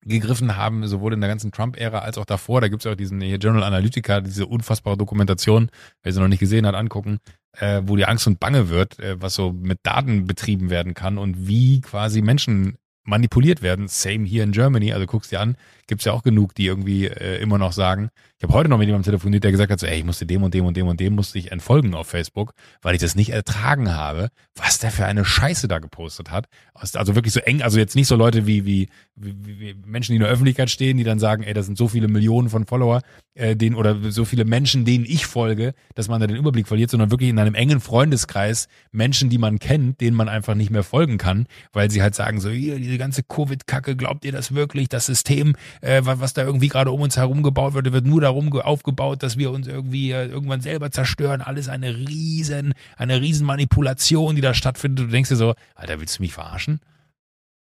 gegriffen haben, sowohl in der ganzen Trump-Ära als auch davor. Da gibt es ja auch diesen hier Journal Analytica, diese unfassbare Dokumentation, wer sie noch nicht gesehen hat, angucken, äh, wo die Angst und Bange wird, äh, was so mit Daten betrieben werden kann und wie quasi Menschen manipuliert werden. Same hier in Germany. Also guckst dir an, gibt's ja auch genug, die irgendwie äh, immer noch sagen. Ich habe heute noch mit jemandem telefoniert, der gesagt hat, so, ey, ich musste dem und dem und dem und dem musste ich entfolgen auf Facebook, weil ich das nicht ertragen habe, was der für eine Scheiße da gepostet hat. Also wirklich so eng, also jetzt nicht so Leute wie, wie, wie, wie Menschen, die in der Öffentlichkeit stehen, die dann sagen, ey, das sind so viele Millionen von Follower, äh, denen oder so viele Menschen, denen ich folge, dass man da den Überblick verliert, sondern wirklich in einem engen Freundeskreis Menschen, die man kennt, denen man einfach nicht mehr folgen kann, weil sie halt sagen so, hier, diese ganze Covid-Kacke, glaubt ihr das wirklich? Das System, äh, was da irgendwie gerade um uns herum gebaut wird, wird nur darum aufgebaut, dass wir uns irgendwie äh, irgendwann selber zerstören. Alles eine riesen, eine riesen Manipulation, die da stattfindet. Du denkst dir so, Alter, willst du mich verarschen?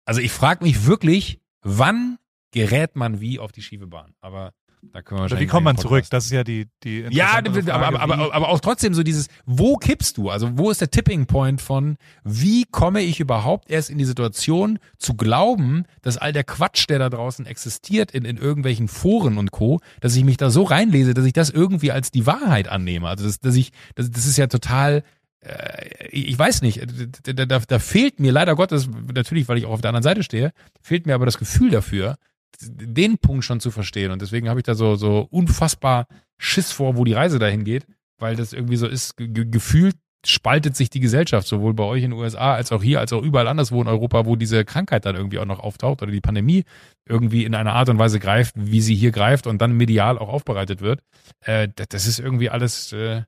Also ich frage mich wirklich, wann gerät man wie auf die schiefe Bahn? Aber Da können wir wie kommt man zurück? Das ist ja die, die Ja, aber, aber, aber, aber auch trotzdem so dieses, wo kippst du? Also wo ist der Tipping Point von, wie komme ich überhaupt erst in die Situation zu glauben, dass all der Quatsch, der da draußen existiert in, in irgendwelchen Foren und Co., dass ich mich da so reinlese, dass ich das irgendwie als die Wahrheit annehme. Also das, dass ich, das, das ist ja total, äh, ich weiß nicht, da, da, da, da fehlt mir leider Gottes, natürlich, weil ich auch auf der anderen Seite stehe, fehlt mir aber das Gefühl dafür, den Punkt schon zu verstehen. Und deswegen habe ich da so, so unfassbar Schiss vor, wo die Reise dahin geht, weil das irgendwie so ist, ge gefühlt spaltet sich die Gesellschaft, sowohl bei euch in den USA als auch hier, als auch überall anderswo in Europa, wo diese Krankheit dann irgendwie auch noch auftaucht oder die Pandemie irgendwie in einer Art und Weise greift, wie sie hier greift und dann medial auch aufbereitet wird. Äh, das, ist irgendwie alles äh,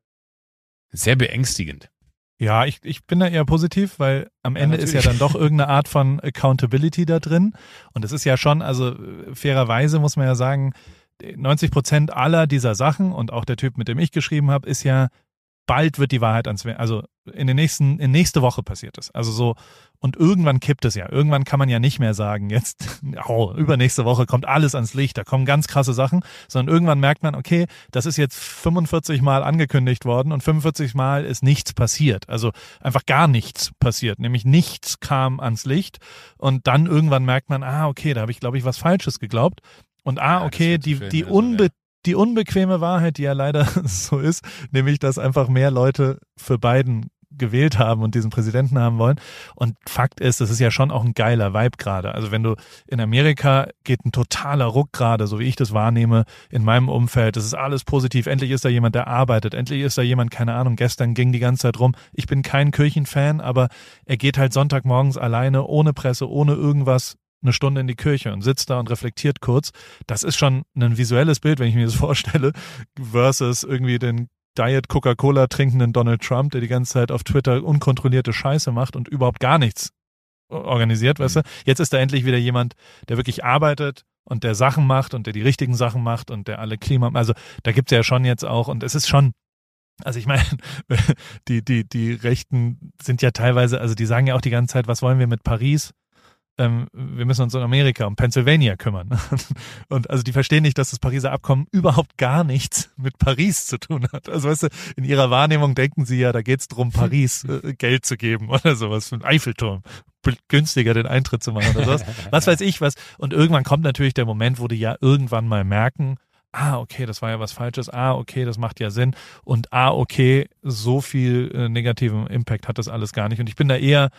sehr beängstigend. Ja, ich, ich bin da eher positiv, weil am Ende ist ja dann natürlich. doch irgendeine Art von Accountability da drin. Und es ist ja schon, also äh, fairerweise muss man ja sagen, 90 Prozent aller dieser Sachen und auch der Typ, mit dem ich geschrieben habe, ist ja, bald wird die Wahrheit ans, also in den nächsten, in nächste Woche passiert es. Also so, und irgendwann kippt es ja. Irgendwann kann man ja nicht mehr sagen, jetzt, oh, übernächste Woche kommt alles ans Licht, da kommen ganz krasse Sachen, sondern irgendwann merkt man, okay, das ist jetzt 45 Mal angekündigt worden und 45 Mal ist nichts passiert. Also einfach gar nichts passiert, nämlich nichts kam ans Licht und dann irgendwann merkt man, ah, okay, da habe ich, glaube ich, was Falsches geglaubt. Und ah, okay, die, die, unbe. Die unbequeme Wahrheit, die ja leider so ist, nämlich, dass einfach mehr Leute für Biden gewählt haben und diesen Präsidenten haben wollen. Und Fakt ist, das ist ja schon auch ein geiler Vibe gerade. Also wenn du in Amerika geht ein totaler Ruck gerade, so wie ich das wahrnehme, in meinem Umfeld. Das ist alles positiv. Endlich ist da jemand, der arbeitet. Endlich ist da jemand, keine Ahnung, gestern ging die ganze Zeit rum. Ich bin kein Kirchenfan, aber er geht halt Sonntagmorgens alleine, ohne Presse, ohne irgendwas eine Stunde in die Kirche und sitzt da und reflektiert kurz. Das ist schon ein visuelles Bild, wenn ich mir das vorstelle, versus irgendwie den Diet Coca-Cola trinkenden Donald Trump, der die ganze Zeit auf Twitter unkontrollierte Scheiße macht und überhaupt gar nichts organisiert, weißt du? Jetzt ist da endlich wieder jemand, der wirklich arbeitet und der Sachen macht und der die richtigen Sachen macht und der alle Klima, also da gibt's ja schon jetzt auch und es ist schon, also ich meine, die, die, die Rechten sind ja teilweise, also die sagen ja auch die ganze Zeit, was wollen wir mit Paris? Ähm, wir müssen uns um Amerika, um Pennsylvania kümmern. Und also die verstehen nicht, dass das Pariser Abkommen überhaupt gar nichts mit Paris zu tun hat. Also weißt du, in ihrer Wahrnehmung denken sie ja, da geht's drum, Paris äh, Geld zu geben oder sowas für einen Eiffelturm. Günstiger den Eintritt zu machen oder sowas. Was weiß ich was. Und irgendwann kommt natürlich der Moment, wo die ja irgendwann mal merken, ah, okay, das war ja was Falsches, ah, okay, das macht ja Sinn und ah, okay, so viel äh, negativen Impact hat das alles gar nicht. Und ich bin da eher,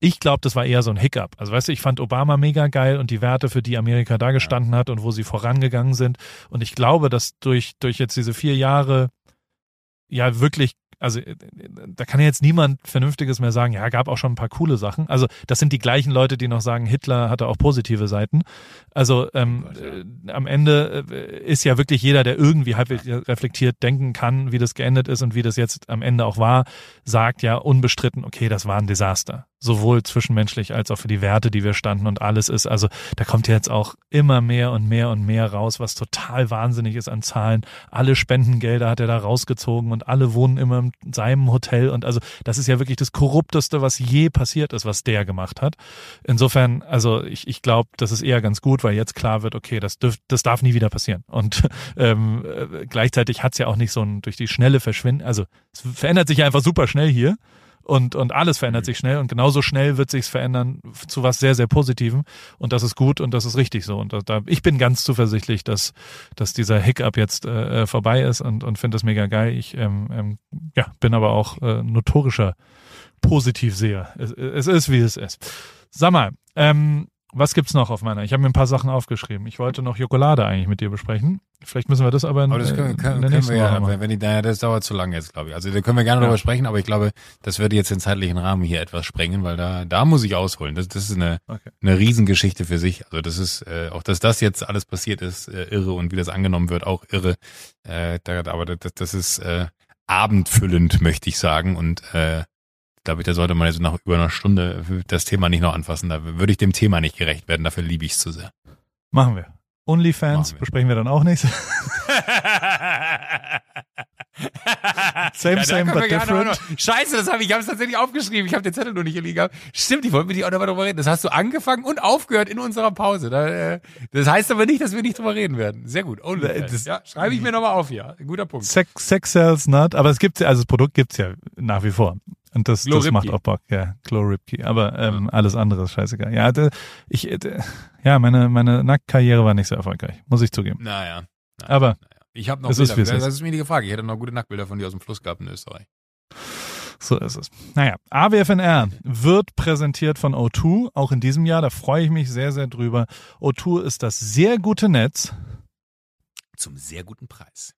ich glaube, das war eher so ein Hiccup. Also weißt du, ich fand Obama mega geil und die Werte, für die Amerika da gestanden hat und wo sie vorangegangen sind. Und ich glaube, dass durch, durch jetzt diese vier Jahre ja wirklich also äh, da kann jetzt niemand Vernünftiges mehr sagen, ja, gab auch schon ein paar coole Sachen. Also das sind die gleichen Leute, die noch sagen, Hitler hatte auch positive Seiten. Also ähm, äh, am Ende äh, ist ja wirklich jeder, der irgendwie halb reflektiert denken kann, wie das geendet ist und wie das jetzt am Ende auch war, sagt ja unbestritten, okay, das war ein Desaster. Sowohl zwischenmenschlich als auch für die Werte, die wir standen und alles ist. Also da kommt jetzt auch immer mehr und mehr und mehr raus, was total wahnsinnig ist an Zahlen. Alle Spendengelder hat er da rausgezogen und alle wohnen immer in seinem Hotel und also das ist ja wirklich das korrupteste, was je passiert ist, was der gemacht hat. Insofern, also ich, ich glaube, das ist eher ganz gut, weil jetzt klar wird, okay, das, dürf, das darf nie wieder passieren. Und ähm, äh, gleichzeitig hat's ja auch nicht so ein durch die schnelle Verschwinden, also es verändert sich ja einfach super schnell hier und, und alles verändert sich schnell und genauso schnell wird sich's verändern zu was sehr, sehr Positivem und das ist gut und das ist richtig so und da, da ich bin ganz zuversichtlich, dass, dass dieser Hiccup jetzt äh, vorbei ist und, und finde das mega geil. Ich ähm, ähm, ja, bin aber auch äh, notorischer Positivseher. Es, es ist, wie es ist. Sag mal, ähm, was gibt's noch auf meiner? Ich habe mir ein paar Sachen aufgeschrieben. Ich wollte noch Jokolade eigentlich mit dir besprechen. Vielleicht müssen wir das aber in, Aber das können, in können, der können wir Woche ja, machen. wenn, die, naja, das dauert zu lange jetzt, glaube ich. Also da können wir gerne Ja. drüber sprechen, aber ich glaube, das würde jetzt den zeitlichen Rahmen hier etwas sprengen, weil da, da muss ich ausholen. Das, das ist eine, Okay. eine Riesengeschichte für sich. Also das ist, äh, auch dass das jetzt alles passiert ist, äh, irre und wie das angenommen wird, auch irre. Äh, da, aber das, das ist äh, abendfüllend, möchte ich sagen. Und äh, glaube ich, da sollte man jetzt nach über einer Stunde das Thema nicht noch anfassen. Da würde ich dem Thema nicht gerecht werden. Dafür liebe ich es zu sehr. Machen wir. OnlyFans wir. besprechen wir dann auch nicht. Same, Ja, same, but different. noch- Scheiße, das habe ich, ich habe es tatsächlich aufgeschrieben. Ich habe den Zettel nur nicht hier liegen gehabt. Stimmt, ich wollte mit dir auch nochmal drüber reden. Das hast du angefangen und aufgehört in unserer Pause. Äh, das heißt aber nicht, dass wir nicht drüber reden werden. Sehr gut. OnlyFans. Ja, schreibe ich mir nochmal auf hier. Guter Punkt. Sex, Sex sells not, aber es gibt also das Produkt gibt's ja nach wie vor. Und das, Glow das macht auch Bock, ja, Glow Ripkey. Aber ähm, alles andere ist scheißegal. Ja, d- ich, d- ja, meine, meine Nacktkarriere war nicht so erfolgreich, muss ich zugeben. Naja. naja Aber naja. Ich habe noch ist, Bilder. das ist mir die Frage. Ich hätte noch gute Nacktbilder von dir aus dem Fluss gehabt in Österreich. so ist es. Naja, AWFNR wird präsentiert von O2, auch in diesem Jahr, da freue ich mich sehr, sehr drüber. O2 ist das sehr gute Netz. Zum sehr guten Preis.